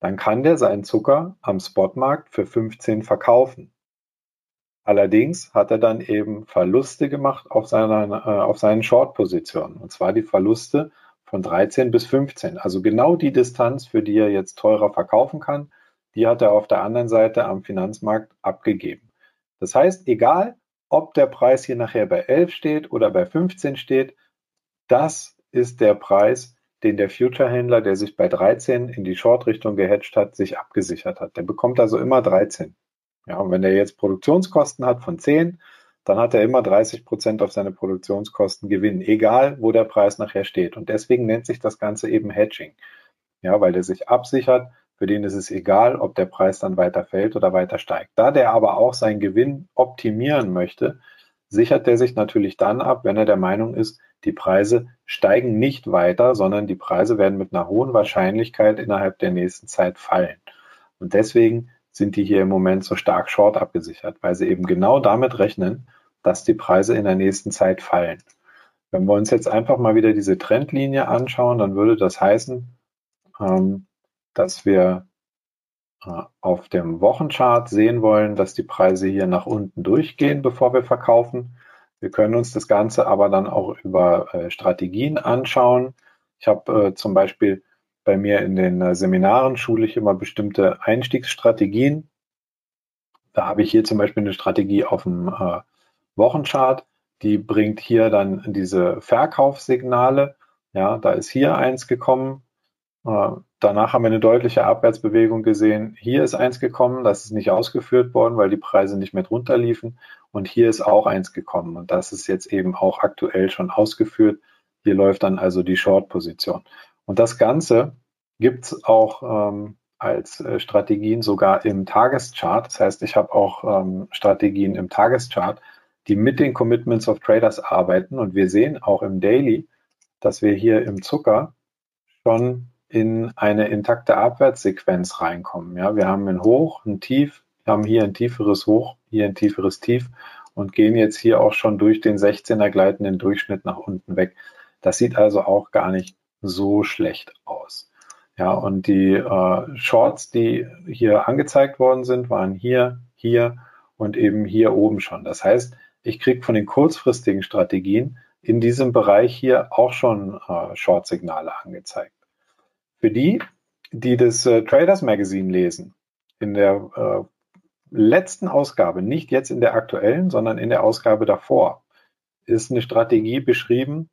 dann kann der seinen Zucker am Spotmarkt für 15 verkaufen. Allerdings hat er dann eben Verluste gemacht auf, seiner, äh, auf seinen Short-Positionen. Und zwar die Verluste von 13 bis 15. Also genau die Distanz, für die er jetzt teurer verkaufen kann, die hat er auf der anderen Seite am Finanzmarkt abgegeben. Das heißt, egal, ob der Preis hier nachher bei 11 steht oder bei 15 steht, das ist der Preis, den der Future-Händler, der sich bei 13 in die Short-Richtung gehatcht hat, sich abgesichert hat. Der bekommt also immer 13. Ja, und wenn er jetzt Produktionskosten hat von 10, dann hat er immer 30 Prozent auf seine Produktionskosten Gewinn, egal wo der Preis nachher steht. Und deswegen nennt sich das Ganze eben Hedging. Ja, weil er sich absichert, für den ist es egal, ob der Preis dann weiter fällt oder weiter steigt. Da der aber auch seinen Gewinn optimieren möchte, sichert er sich natürlich dann ab, wenn er der Meinung ist, die Preise steigen nicht weiter, sondern die Preise werden mit einer hohen Wahrscheinlichkeit innerhalb der nächsten Zeit fallen. Und deswegen sind die hier im Moment so stark short abgesichert, weil sie eben genau damit rechnen, dass die Preise in der nächsten Zeit fallen. Wenn wir uns jetzt einfach mal wieder diese Trendlinie anschauen, dann würde das heißen, ähm, dass wir auf dem Wochenchart sehen wollen, dass die Preise hier nach unten durchgehen, bevor wir verkaufen. Wir können uns das Ganze aber dann auch über äh, Strategien anschauen. Ich habe äh, zum Beispiel bei mir in den äh, Seminaren schule ich immer bestimmte Einstiegsstrategien. Da habe ich hier zum Beispiel eine Strategie auf dem äh, Wochenchart, die bringt hier dann diese Verkaufssignale. Ja, da ist hier eins gekommen. Äh, danach haben wir eine deutliche Abwärtsbewegung gesehen. Hier ist eins gekommen, das ist nicht ausgeführt worden, weil die Preise nicht mehr drunter liefen. Und hier ist auch eins gekommen. Und das ist jetzt eben auch aktuell schon ausgeführt. Hier läuft dann also die Short-Position. Und das Ganze gibt es auch ähm, als äh, Strategien sogar im Tageschart. Das heißt, ich habe auch ähm, Strategien im Tageschart, die mit den Commitments of Traders arbeiten. Und wir sehen auch im Daily, dass wir hier im Zucker schon in eine intakte Abwärtssequenz reinkommen. Ja, wir haben ein Hoch, ein Tief, haben hier ein tieferes Hoch, hier ein tieferes Tief und gehen jetzt hier auch schon durch den 16er gleitenden Durchschnitt nach unten weg. Das sieht also auch gar nicht so schlecht aus. Ja, und die äh, Shorts, die hier angezeigt worden sind, waren hier, hier und eben hier oben schon. Das heißt, ich kriege von den kurzfristigen Strategien in diesem Bereich hier auch schon äh, Short-Signale angezeigt. Für die, die das äh, Traders Magazine lesen, in der äh, letzten Ausgabe, nicht jetzt in der aktuellen, sondern in der Ausgabe davor, ist eine Strategie beschrieben,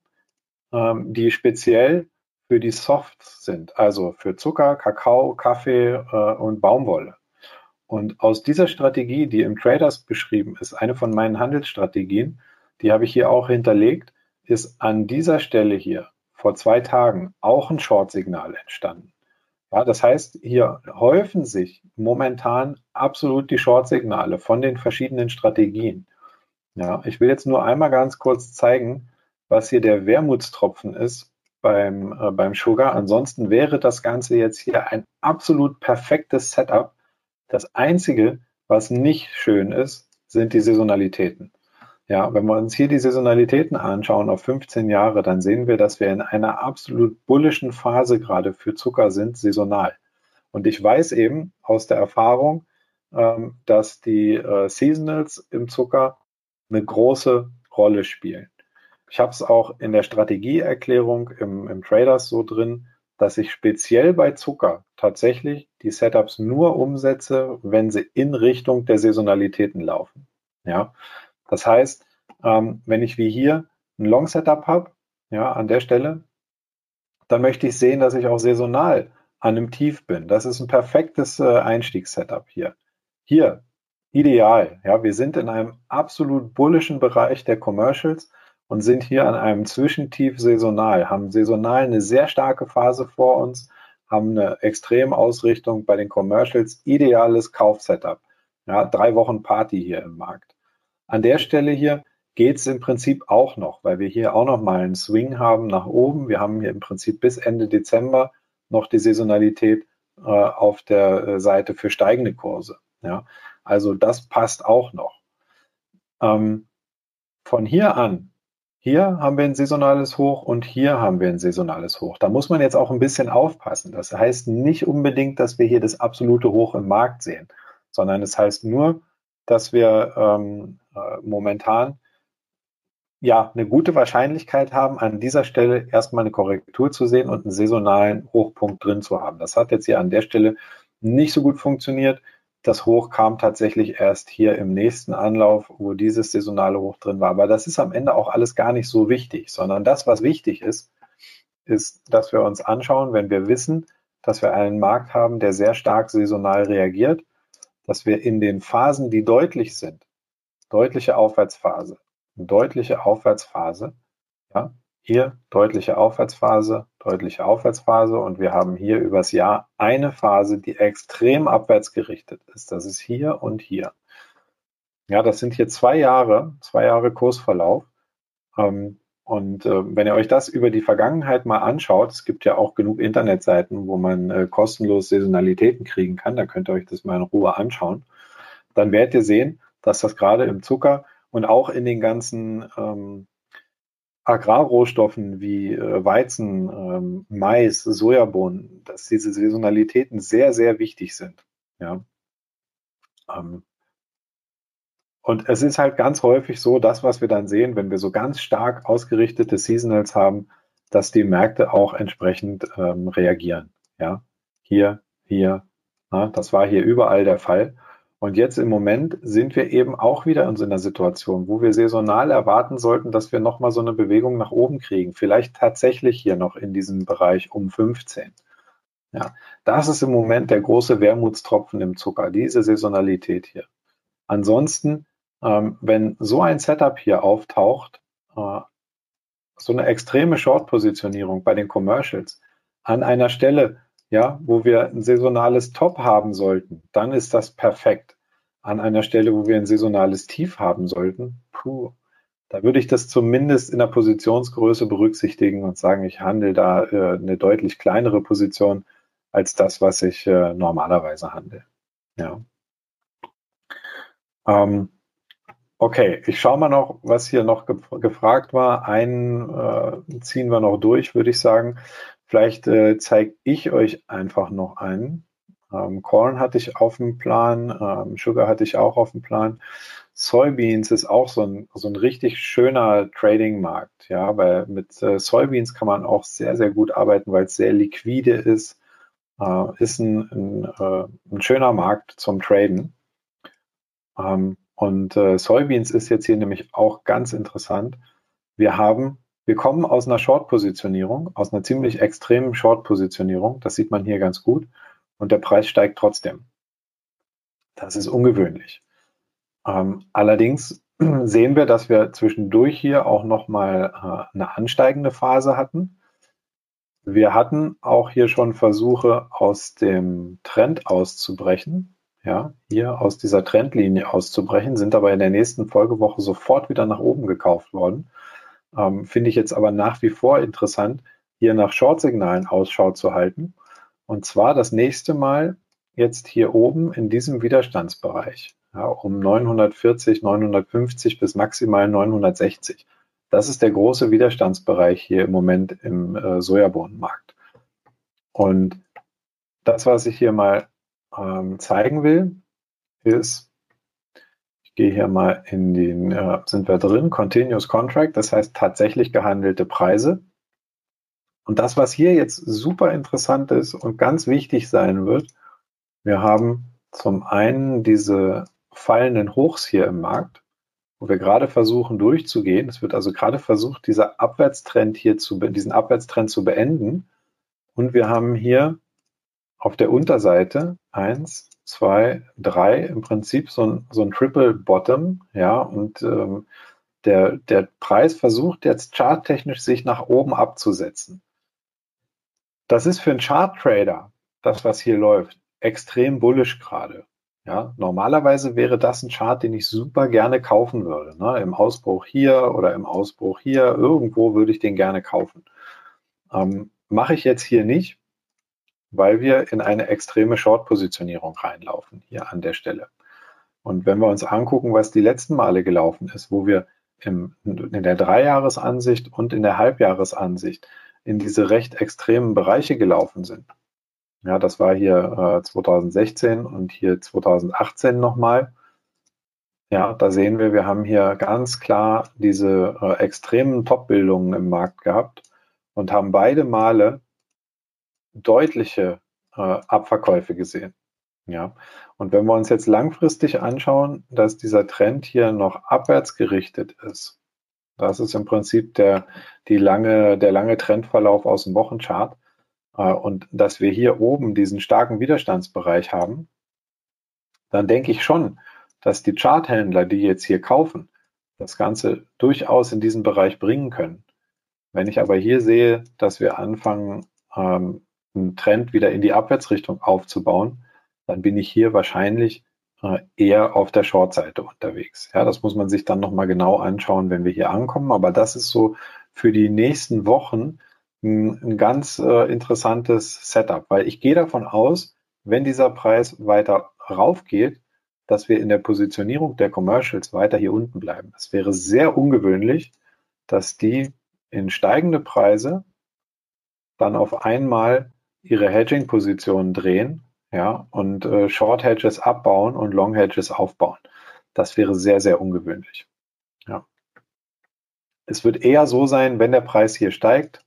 ähm, die speziell für die Softs sind, also für Zucker, Kakao, Kaffee äh, und Baumwolle. Und aus dieser Strategie, die im Traders beschrieben ist, eine von meinen Handelsstrategien, die habe ich hier auch hinterlegt, ist an dieser Stelle hier vor zwei Tagen auch ein Short-Signal entstanden. Ja, das heißt, hier häufen sich momentan absolut die Short-Signale von den verschiedenen Strategien. Ja, ich will jetzt nur einmal ganz kurz zeigen, was hier der Wermutstropfen ist beim, äh, beim Sugar. Ansonsten wäre das Ganze jetzt hier ein absolut perfektes Setup. Das Einzige, was nicht schön ist, sind die Saisonalitäten. Ja, wenn wir uns hier die Saisonalitäten anschauen auf 15 Jahre, dann sehen wir, dass wir in einer absolut bullischen Phase gerade für Zucker sind, saisonal. Und ich weiß eben aus der Erfahrung, ähm, dass die äh, Seasonals im Zucker eine große Rolle spielen. Ich habe es auch in der Strategieerklärung im, im Traders so drin, dass ich speziell bei Zucker tatsächlich die Setups nur umsetze, wenn sie in Richtung der Saisonalitäten laufen. Ja, das heißt, ähm, wenn ich wie hier ein Long Setup habe, ja, an der Stelle, dann möchte ich sehen, dass ich auch saisonal an einem Tief bin. Das ist ein perfektes äh, Einstiegssetup hier. Hier, ideal. Ja, wir sind in einem absolut bullischen Bereich der Commercials und sind hier an einem Zwischentief saisonal, haben saisonal eine sehr starke Phase vor uns, haben eine Extremausrichtung bei den Commercials, ideales Kaufsetup. Ja, drei Wochen Party hier im Markt. An der Stelle hier geht es im Prinzip auch noch, weil wir hier auch noch mal einen Swing haben nach oben. Wir haben hier im Prinzip bis Ende Dezember noch die Saisonalität äh, auf der äh, Seite für steigende Kurse. Ja, also das passt auch noch. Ähm, von hier an, hier haben wir ein saisonales Hoch und hier haben wir ein saisonales Hoch. Da muss man jetzt auch ein bisschen aufpassen. Das heißt nicht unbedingt, dass wir hier das absolute Hoch im Markt sehen, sondern es heißt nur, dass wir ähm, äh, momentan ja eine gute Wahrscheinlichkeit haben, an dieser Stelle erstmal eine Korrektur zu sehen und einen saisonalen Hochpunkt drin zu haben. Das hat jetzt hier an der Stelle nicht so gut funktioniert. Das Hoch kam tatsächlich erst hier im nächsten Anlauf, wo dieses saisonale Hoch drin war. Aber das ist am Ende auch alles gar nicht so wichtig, sondern das, was wichtig ist, ist, dass wir uns anschauen, wenn wir wissen, dass wir einen Markt haben, der sehr stark saisonal reagiert, dass wir in den Phasen, die deutlich sind, deutliche Aufwärtsphase, deutliche Aufwärtsphase, ja, hier deutliche Aufwärtsphase, deutliche Aufwärtsphase und wir haben hier übers Jahr eine Phase, die extrem abwärts gerichtet ist. Das ist hier und hier. Ja, das sind hier zwei Jahre, zwei Jahre Kursverlauf. Ähm, und äh, wenn ihr euch das über die Vergangenheit mal anschaut, es gibt ja auch genug Internetseiten, wo man äh, kostenlos Saisonalitäten kriegen kann, da könnt ihr euch das mal in Ruhe anschauen, dann werdet ihr sehen, dass das gerade im Zucker und auch in den ganzen ähm, Agrarrohstoffen wie äh, Weizen, ähm, Mais, Sojabohnen, dass diese Saisonalitäten sehr, sehr wichtig sind. Ja. Ähm, und es ist halt ganz häufig so, das, was wir dann sehen, wenn wir so ganz stark ausgerichtete Seasonals haben, dass die Märkte auch entsprechend ähm, reagieren. Ja, hier, hier, na, das war hier überall der Fall. Und jetzt im Moment sind wir eben auch wieder in so einer Situation, wo wir saisonal erwarten sollten, dass wir nochmal so eine Bewegung nach oben kriegen. Vielleicht tatsächlich hier noch in diesem Bereich um 15. Ja, das ist im Moment der große Wermutstropfen im Zucker, diese Saisonalität hier. Ansonsten, ähm, wenn so ein Setup hier auftaucht, äh, so eine extreme Short-Positionierung bei den Commercials an einer Stelle, ja, wo wir ein saisonales Top haben sollten, dann ist das perfekt. An einer Stelle, wo wir ein saisonales Tief haben sollten, puh, da würde ich das zumindest in der Positionsgröße berücksichtigen und sagen, ich handle da äh, eine deutlich kleinere Position als das, was ich äh, normalerweise handle. Ja. Ähm, okay, ich schaue mal noch, was hier noch ge gefragt war. Einen äh, ziehen wir noch durch, würde ich sagen. Vielleicht äh, zeige ich euch einfach noch einen. Ähm, Corn hatte ich auf dem Plan, ähm, Sugar hatte ich auch auf dem Plan. Soybeans ist auch so ein, so ein richtig schöner Trading-Markt, ja, weil mit äh, Soybeans kann man auch sehr, sehr gut arbeiten, weil es sehr liquide ist äh, ist ein, ein, äh, ein, schöner Markt zum Traden. Ähm, und äh, Soybeans ist jetzt hier nämlich auch ganz interessant. Wir haben, wir kommen aus einer Short-Positionierung, aus einer ziemlich extremen Short-Positionierung. Das sieht man hier ganz gut. Und der Preis steigt trotzdem. Das ist ungewöhnlich. Ähm, allerdings [clears throat] sehen wir, dass wir zwischendurch hier auch nochmal äh, eine ansteigende Phase hatten. Wir hatten auch hier schon Versuche, aus dem Trend auszubrechen. Ja, hier aus dieser Trendlinie auszubrechen, sind aber in der nächsten Folgewoche sofort wieder nach oben gekauft worden. Ähm, Finde ich jetzt aber nach wie vor interessant, hier nach Short-Signalen Ausschau zu halten. Und zwar das nächste Mal jetzt hier oben in diesem Widerstandsbereich, ja, um 940, 950 bis maximal 960. Das ist der große Widerstandsbereich hier im Moment im äh, Sojabohnenmarkt. Und das, was ich hier mal ähm, zeigen will, ist, ich gehe hier mal in den, äh, sind wir drin, Continuous Contract, das heißt tatsächlich gehandelte Preise. Und das, was hier jetzt super interessant ist und ganz wichtig sein wird, wir haben zum einen diese fallenden Hochs hier im Markt wo wir gerade versuchen durchzugehen. Es wird also gerade versucht, dieser Abwärtstrend hier zu, diesen Abwärtstrend zu beenden. Und wir haben hier auf der Unterseite eins, zwei, drei im Prinzip so ein, so ein Triple Bottom, ja, und ähm, der, der Preis versucht jetzt charttechnisch sich nach oben abzusetzen. Das ist für einen Chart-Trader, das was hier läuft, extrem bullisch gerade. Ja, normalerweise wäre das ein Chart, den ich super gerne kaufen würde. Ne? Im Ausbruch hier oder im Ausbruch hier, irgendwo würde ich den gerne kaufen. Ähm, Mache ich jetzt hier nicht, weil wir in eine extreme Short-Positionierung reinlaufen, hier an der Stelle. Und wenn wir uns angucken, was die letzten Male gelaufen ist, wo wir im, in der Dreijahresansicht und in der Halbjahresansicht in diese recht extremen Bereiche gelaufen sind, ja, das war hier äh, 2016 und hier 2018 nochmal. Ja, da sehen wir, wir haben hier ganz klar diese äh, extremen Top-Bildungen im Markt gehabt und haben beide Male deutliche äh, Abverkäufe gesehen. Ja, und wenn wir uns jetzt langfristig anschauen, dass dieser Trend hier noch abwärts gerichtet ist, das ist im Prinzip der, die lange, der lange Trendverlauf aus dem Wochenchart, äh, und dass wir hier oben diesen starken Widerstandsbereich haben, dann denke ich schon, dass die Charthändler, die jetzt hier kaufen, das Ganze durchaus in diesen Bereich bringen können. Wenn ich aber hier sehe, dass wir anfangen, ähm, einen Trend wieder in die Abwärtsrichtung aufzubauen, dann bin ich hier wahrscheinlich äh, eher auf der Short-Seite unterwegs. Ja, das muss man sich dann nochmal genau anschauen, wenn wir hier ankommen. Aber das ist so für die nächsten Wochen ein, ein ganz äh, interessantes Setup, weil ich gehe davon aus, wenn dieser Preis weiter raufgeht, dass wir in der Positionierung der Commercials weiter hier unten bleiben. Es wäre sehr ungewöhnlich, dass die in steigende Preise dann auf einmal ihre Hedging-Positionen drehen ja, und äh, Short Hedges abbauen und Long Hedges aufbauen. Das wäre sehr, sehr ungewöhnlich. Ja. Es wird eher so sein, wenn der Preis hier steigt,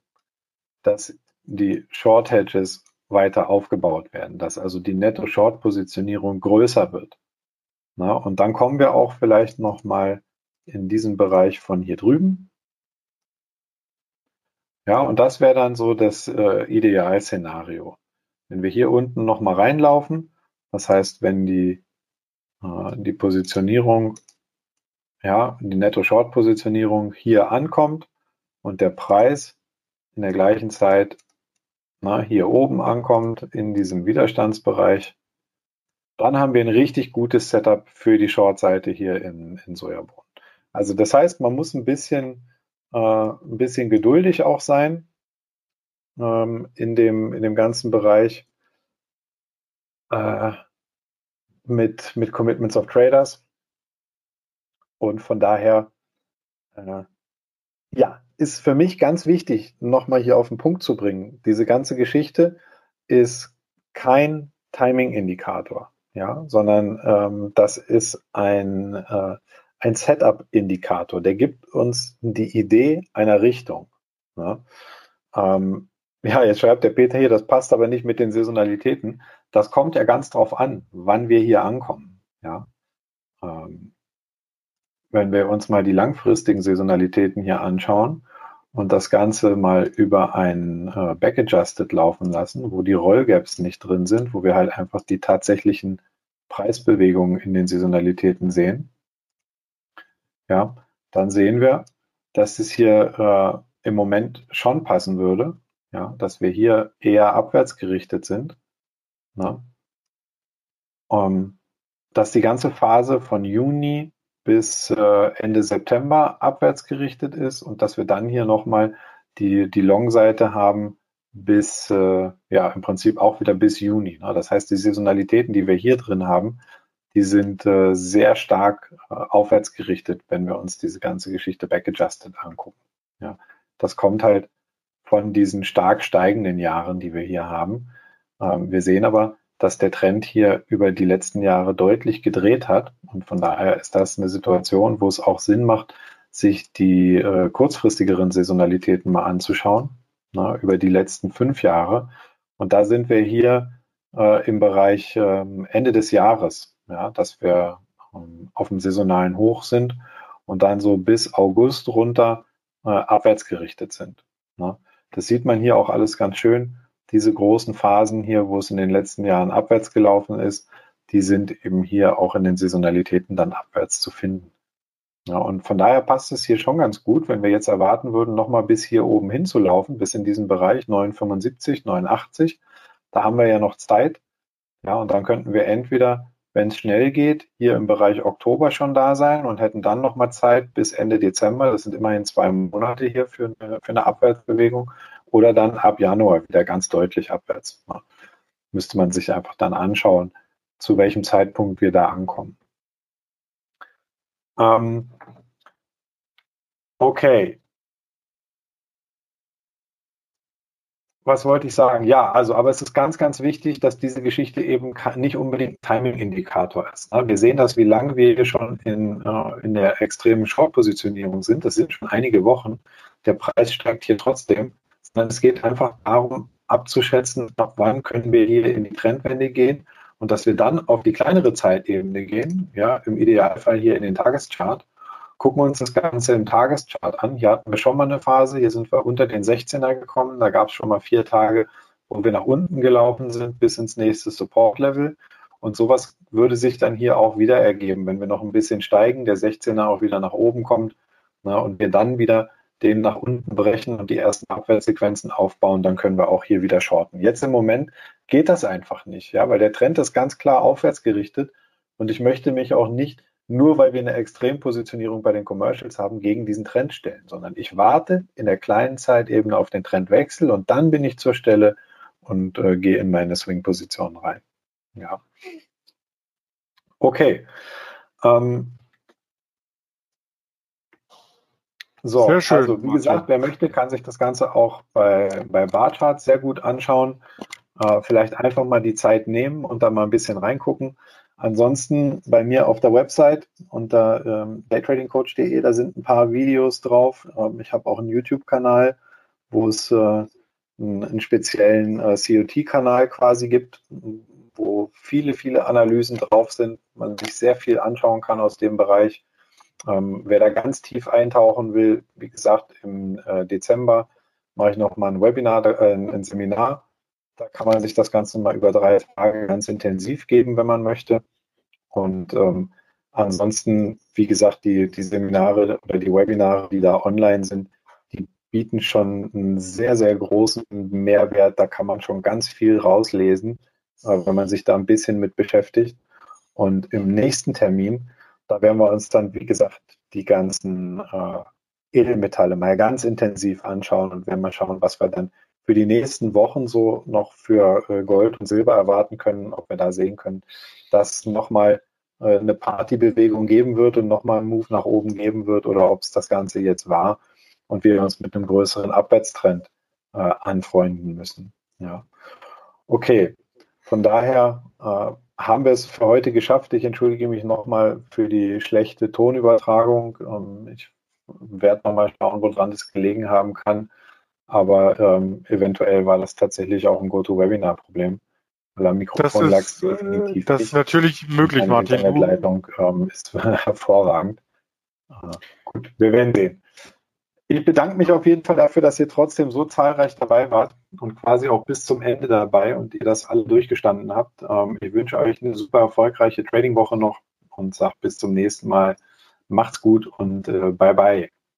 dass die Short Hedges weiter aufgebaut werden, dass also die Netto-Short-Positionierung größer wird. Na, und dann kommen wir auch vielleicht nochmal in diesen Bereich von hier drüben. Ja, und das wäre dann so das äh, Idealszenario. Wenn wir hier unten nochmal reinlaufen, das heißt, wenn die, äh, die Positionierung, ja, die Netto-Short-Positionierung hier ankommt und der Preis in der gleichen Zeit na, hier oben ankommt in diesem Widerstandsbereich, dann haben wir ein richtig gutes Setup für die Short-Seite hier in, in Sojabohnen. Also das heißt, man muss ein bisschen, äh, ein bisschen geduldig auch sein ähm, in, dem, in dem ganzen Bereich äh, mit, mit Commitments of Traders. Und von daher, äh, ja, ist für mich ganz wichtig, nochmal hier auf den Punkt zu bringen. Diese ganze Geschichte ist kein Timing-Indikator, ja, sondern ähm, das ist ein, äh, ein Setup-Indikator. Der gibt uns die Idee einer Richtung. Ja. Ähm, Ja, jetzt schreibt der Peter hier, das passt aber nicht mit den Saisonalitäten. Das kommt ja ganz drauf an, wann wir hier ankommen. Ja. Ähm, wenn wir uns mal die langfristigen Saisonalitäten hier anschauen und das Ganze mal über ein äh, Backadjusted laufen lassen, wo die Rollgaps nicht drin sind, wo wir halt einfach die tatsächlichen Preisbewegungen in den Saisonalitäten sehen, ja, dann sehen wir, dass es hier äh, im Moment schon passen würde, ja, dass wir hier eher abwärts gerichtet sind. Ne? Um, dass die ganze Phase von Juni bis äh, Ende September abwärts gerichtet ist und dass wir dann hier nochmal die, die Long-Seite haben bis, äh, ja, im Prinzip auch wieder bis Juni. Ne? Das heißt, die Saisonalitäten, die wir hier drin haben, die sind äh, sehr stark äh, aufwärts gerichtet, wenn wir uns diese ganze Geschichte backadjusted angucken. Ja, das kommt halt von diesen stark steigenden Jahren, die wir hier haben. Ähm, wir sehen aber, dass der Trend hier über die letzten Jahre deutlich gedreht hat. Und von daher ist das eine Situation, wo es auch Sinn macht, sich die äh, kurzfristigeren Saisonalitäten mal anzuschauen, na, über die letzten fünf Jahre. Und da sind wir hier äh, im Bereich äh, Ende des Jahres, ja, dass wir ähm, auf dem saisonalen Hoch sind und dann so bis August runter äh, abwärts gerichtet sind. Na. Das sieht man hier auch alles ganz schön diese großen Phasen hier, wo es in den letzten Jahren abwärts gelaufen ist, die sind eben hier auch in den Saisonalitäten dann abwärts zu finden. Ja, und von daher passt es hier schon ganz gut, wenn wir jetzt erwarten würden, nochmal bis hier oben hinzulaufen, bis in diesen Bereich 975, 89. Da haben wir ja noch Zeit. Ja, und dann könnten wir entweder, wenn es schnell geht, hier im Bereich Oktober schon da sein und hätten dann nochmal Zeit bis Ende Dezember. Das sind immerhin zwei Monate hier für eine, für eine Abwärtsbewegung oder dann ab Januar wieder ganz deutlich abwärts. Müsste man sich einfach dann anschauen, zu welchem Zeitpunkt wir da ankommen. Ähm, okay. Was wollte ich sagen? Ja, also, aber es ist ganz, ganz wichtig, dass diese Geschichte eben nicht unbedingt Timing-Indikator ist. Ne? Wir sehen das, wie lange wir hier schon in, äh, in der extremen Short-Positionierung sind. Das sind schon einige Wochen. Der Preis steigt hier trotzdem sondern es geht einfach darum, abzuschätzen, ab wann können wir hier in die Trendwende gehen und dass wir dann auf die kleinere Zeitebene gehen, ja, im Idealfall hier in den Tageschart. Gucken wir uns das Ganze im Tageschart an. Hier hatten wir schon mal eine Phase, hier sind wir unter den 16er gekommen, da gab es schon mal vier Tage, wo wir nach unten gelaufen sind bis ins nächste Support-Level. Und sowas würde sich dann hier auch wieder ergeben, wenn wir noch ein bisschen steigen, der 16er auch wieder nach oben kommt na, und wir dann wieder den nach unten brechen und die ersten Abwärtssequenzen aufbauen, dann können wir auch hier wieder shorten. Jetzt im Moment geht das einfach nicht, ja, weil der Trend ist ganz klar aufwärts gerichtet und ich möchte mich auch nicht nur weil wir eine Extrempositionierung bei den Commercials haben, gegen diesen Trend stellen, sondern ich warte in der kleinen Zeitebene auf den Trendwechsel und dann bin ich zur Stelle und äh, gehe in meine Swing-Position rein. Ja. Okay. Ähm, So, Sehr schön, also wie gesagt, wer möchte, kann sich das Ganze auch bei, bei Barcharts sehr gut anschauen. Äh, vielleicht einfach mal die Zeit nehmen und da mal ein bisschen reingucken. Ansonsten bei mir auf der Website unter ähm, daytradingcoach.de, da sind ein paar Videos drauf. Ähm, ich habe auch einen YouTube-Kanal, wo es äh, einen, einen, speziellen äh, COT-Kanal quasi gibt, wo viele, viele Analysen drauf sind, man sich sehr viel anschauen kann aus dem Bereich. Ähm, wer da ganz tief eintauchen will, wie gesagt, im äh, Dezember mache ich noch mal ein Webinar, äh, ein Seminar. Da kann man sich das Ganze mal über drei Tage ganz intensiv geben, wenn man möchte. Und ähm, ansonsten, wie gesagt, die, die Seminare oder die Webinare, die da online sind, die bieten schon einen sehr, sehr großen Mehrwert. Da kann man schon ganz viel rauslesen, äh, wenn man sich da ein bisschen mit beschäftigt. Und im nächsten Termin da werden wir uns dann, wie gesagt, die ganzen äh, Edelmetalle mal ganz intensiv anschauen und werden mal schauen, was wir dann für die nächsten Wochen so noch für äh, Gold und Silber erwarten können, ob wir da sehen können, dass nochmal äh, eine Partybewegung geben wird und nochmal einen Move nach oben geben wird oder ob es das Ganze jetzt war und wir uns mit einem größeren Abwärtstrend äh, anfreunden müssen. Ja. Okay, von daher äh, haben wir es für heute geschafft. Ich entschuldige mich nochmal für die schlechte Tonübertragung. Ähm, ich werde nochmal schauen, woran das gelegen haben kann. Aber ähm, eventuell war das tatsächlich auch ein GoToWebinar-Problem. Weil am Mikrofon lag es definitiv. Das ist natürlich möglich, Meine Martin. Die Internetleitung ähm, [laughs] ist hervorragend. Äh, gut, wir werden sehen. Ich bedanke mich auf jeden Fall dafür, dass ihr trotzdem so zahlreich dabei wart und quasi auch bis zum Ende dabei und ihr das alle durchgestanden habt. Ähm, ich wünsche euch eine super erfolgreiche Trading-Woche noch und sage bis zum nächsten Mal. Macht's gut und äh, bye bye.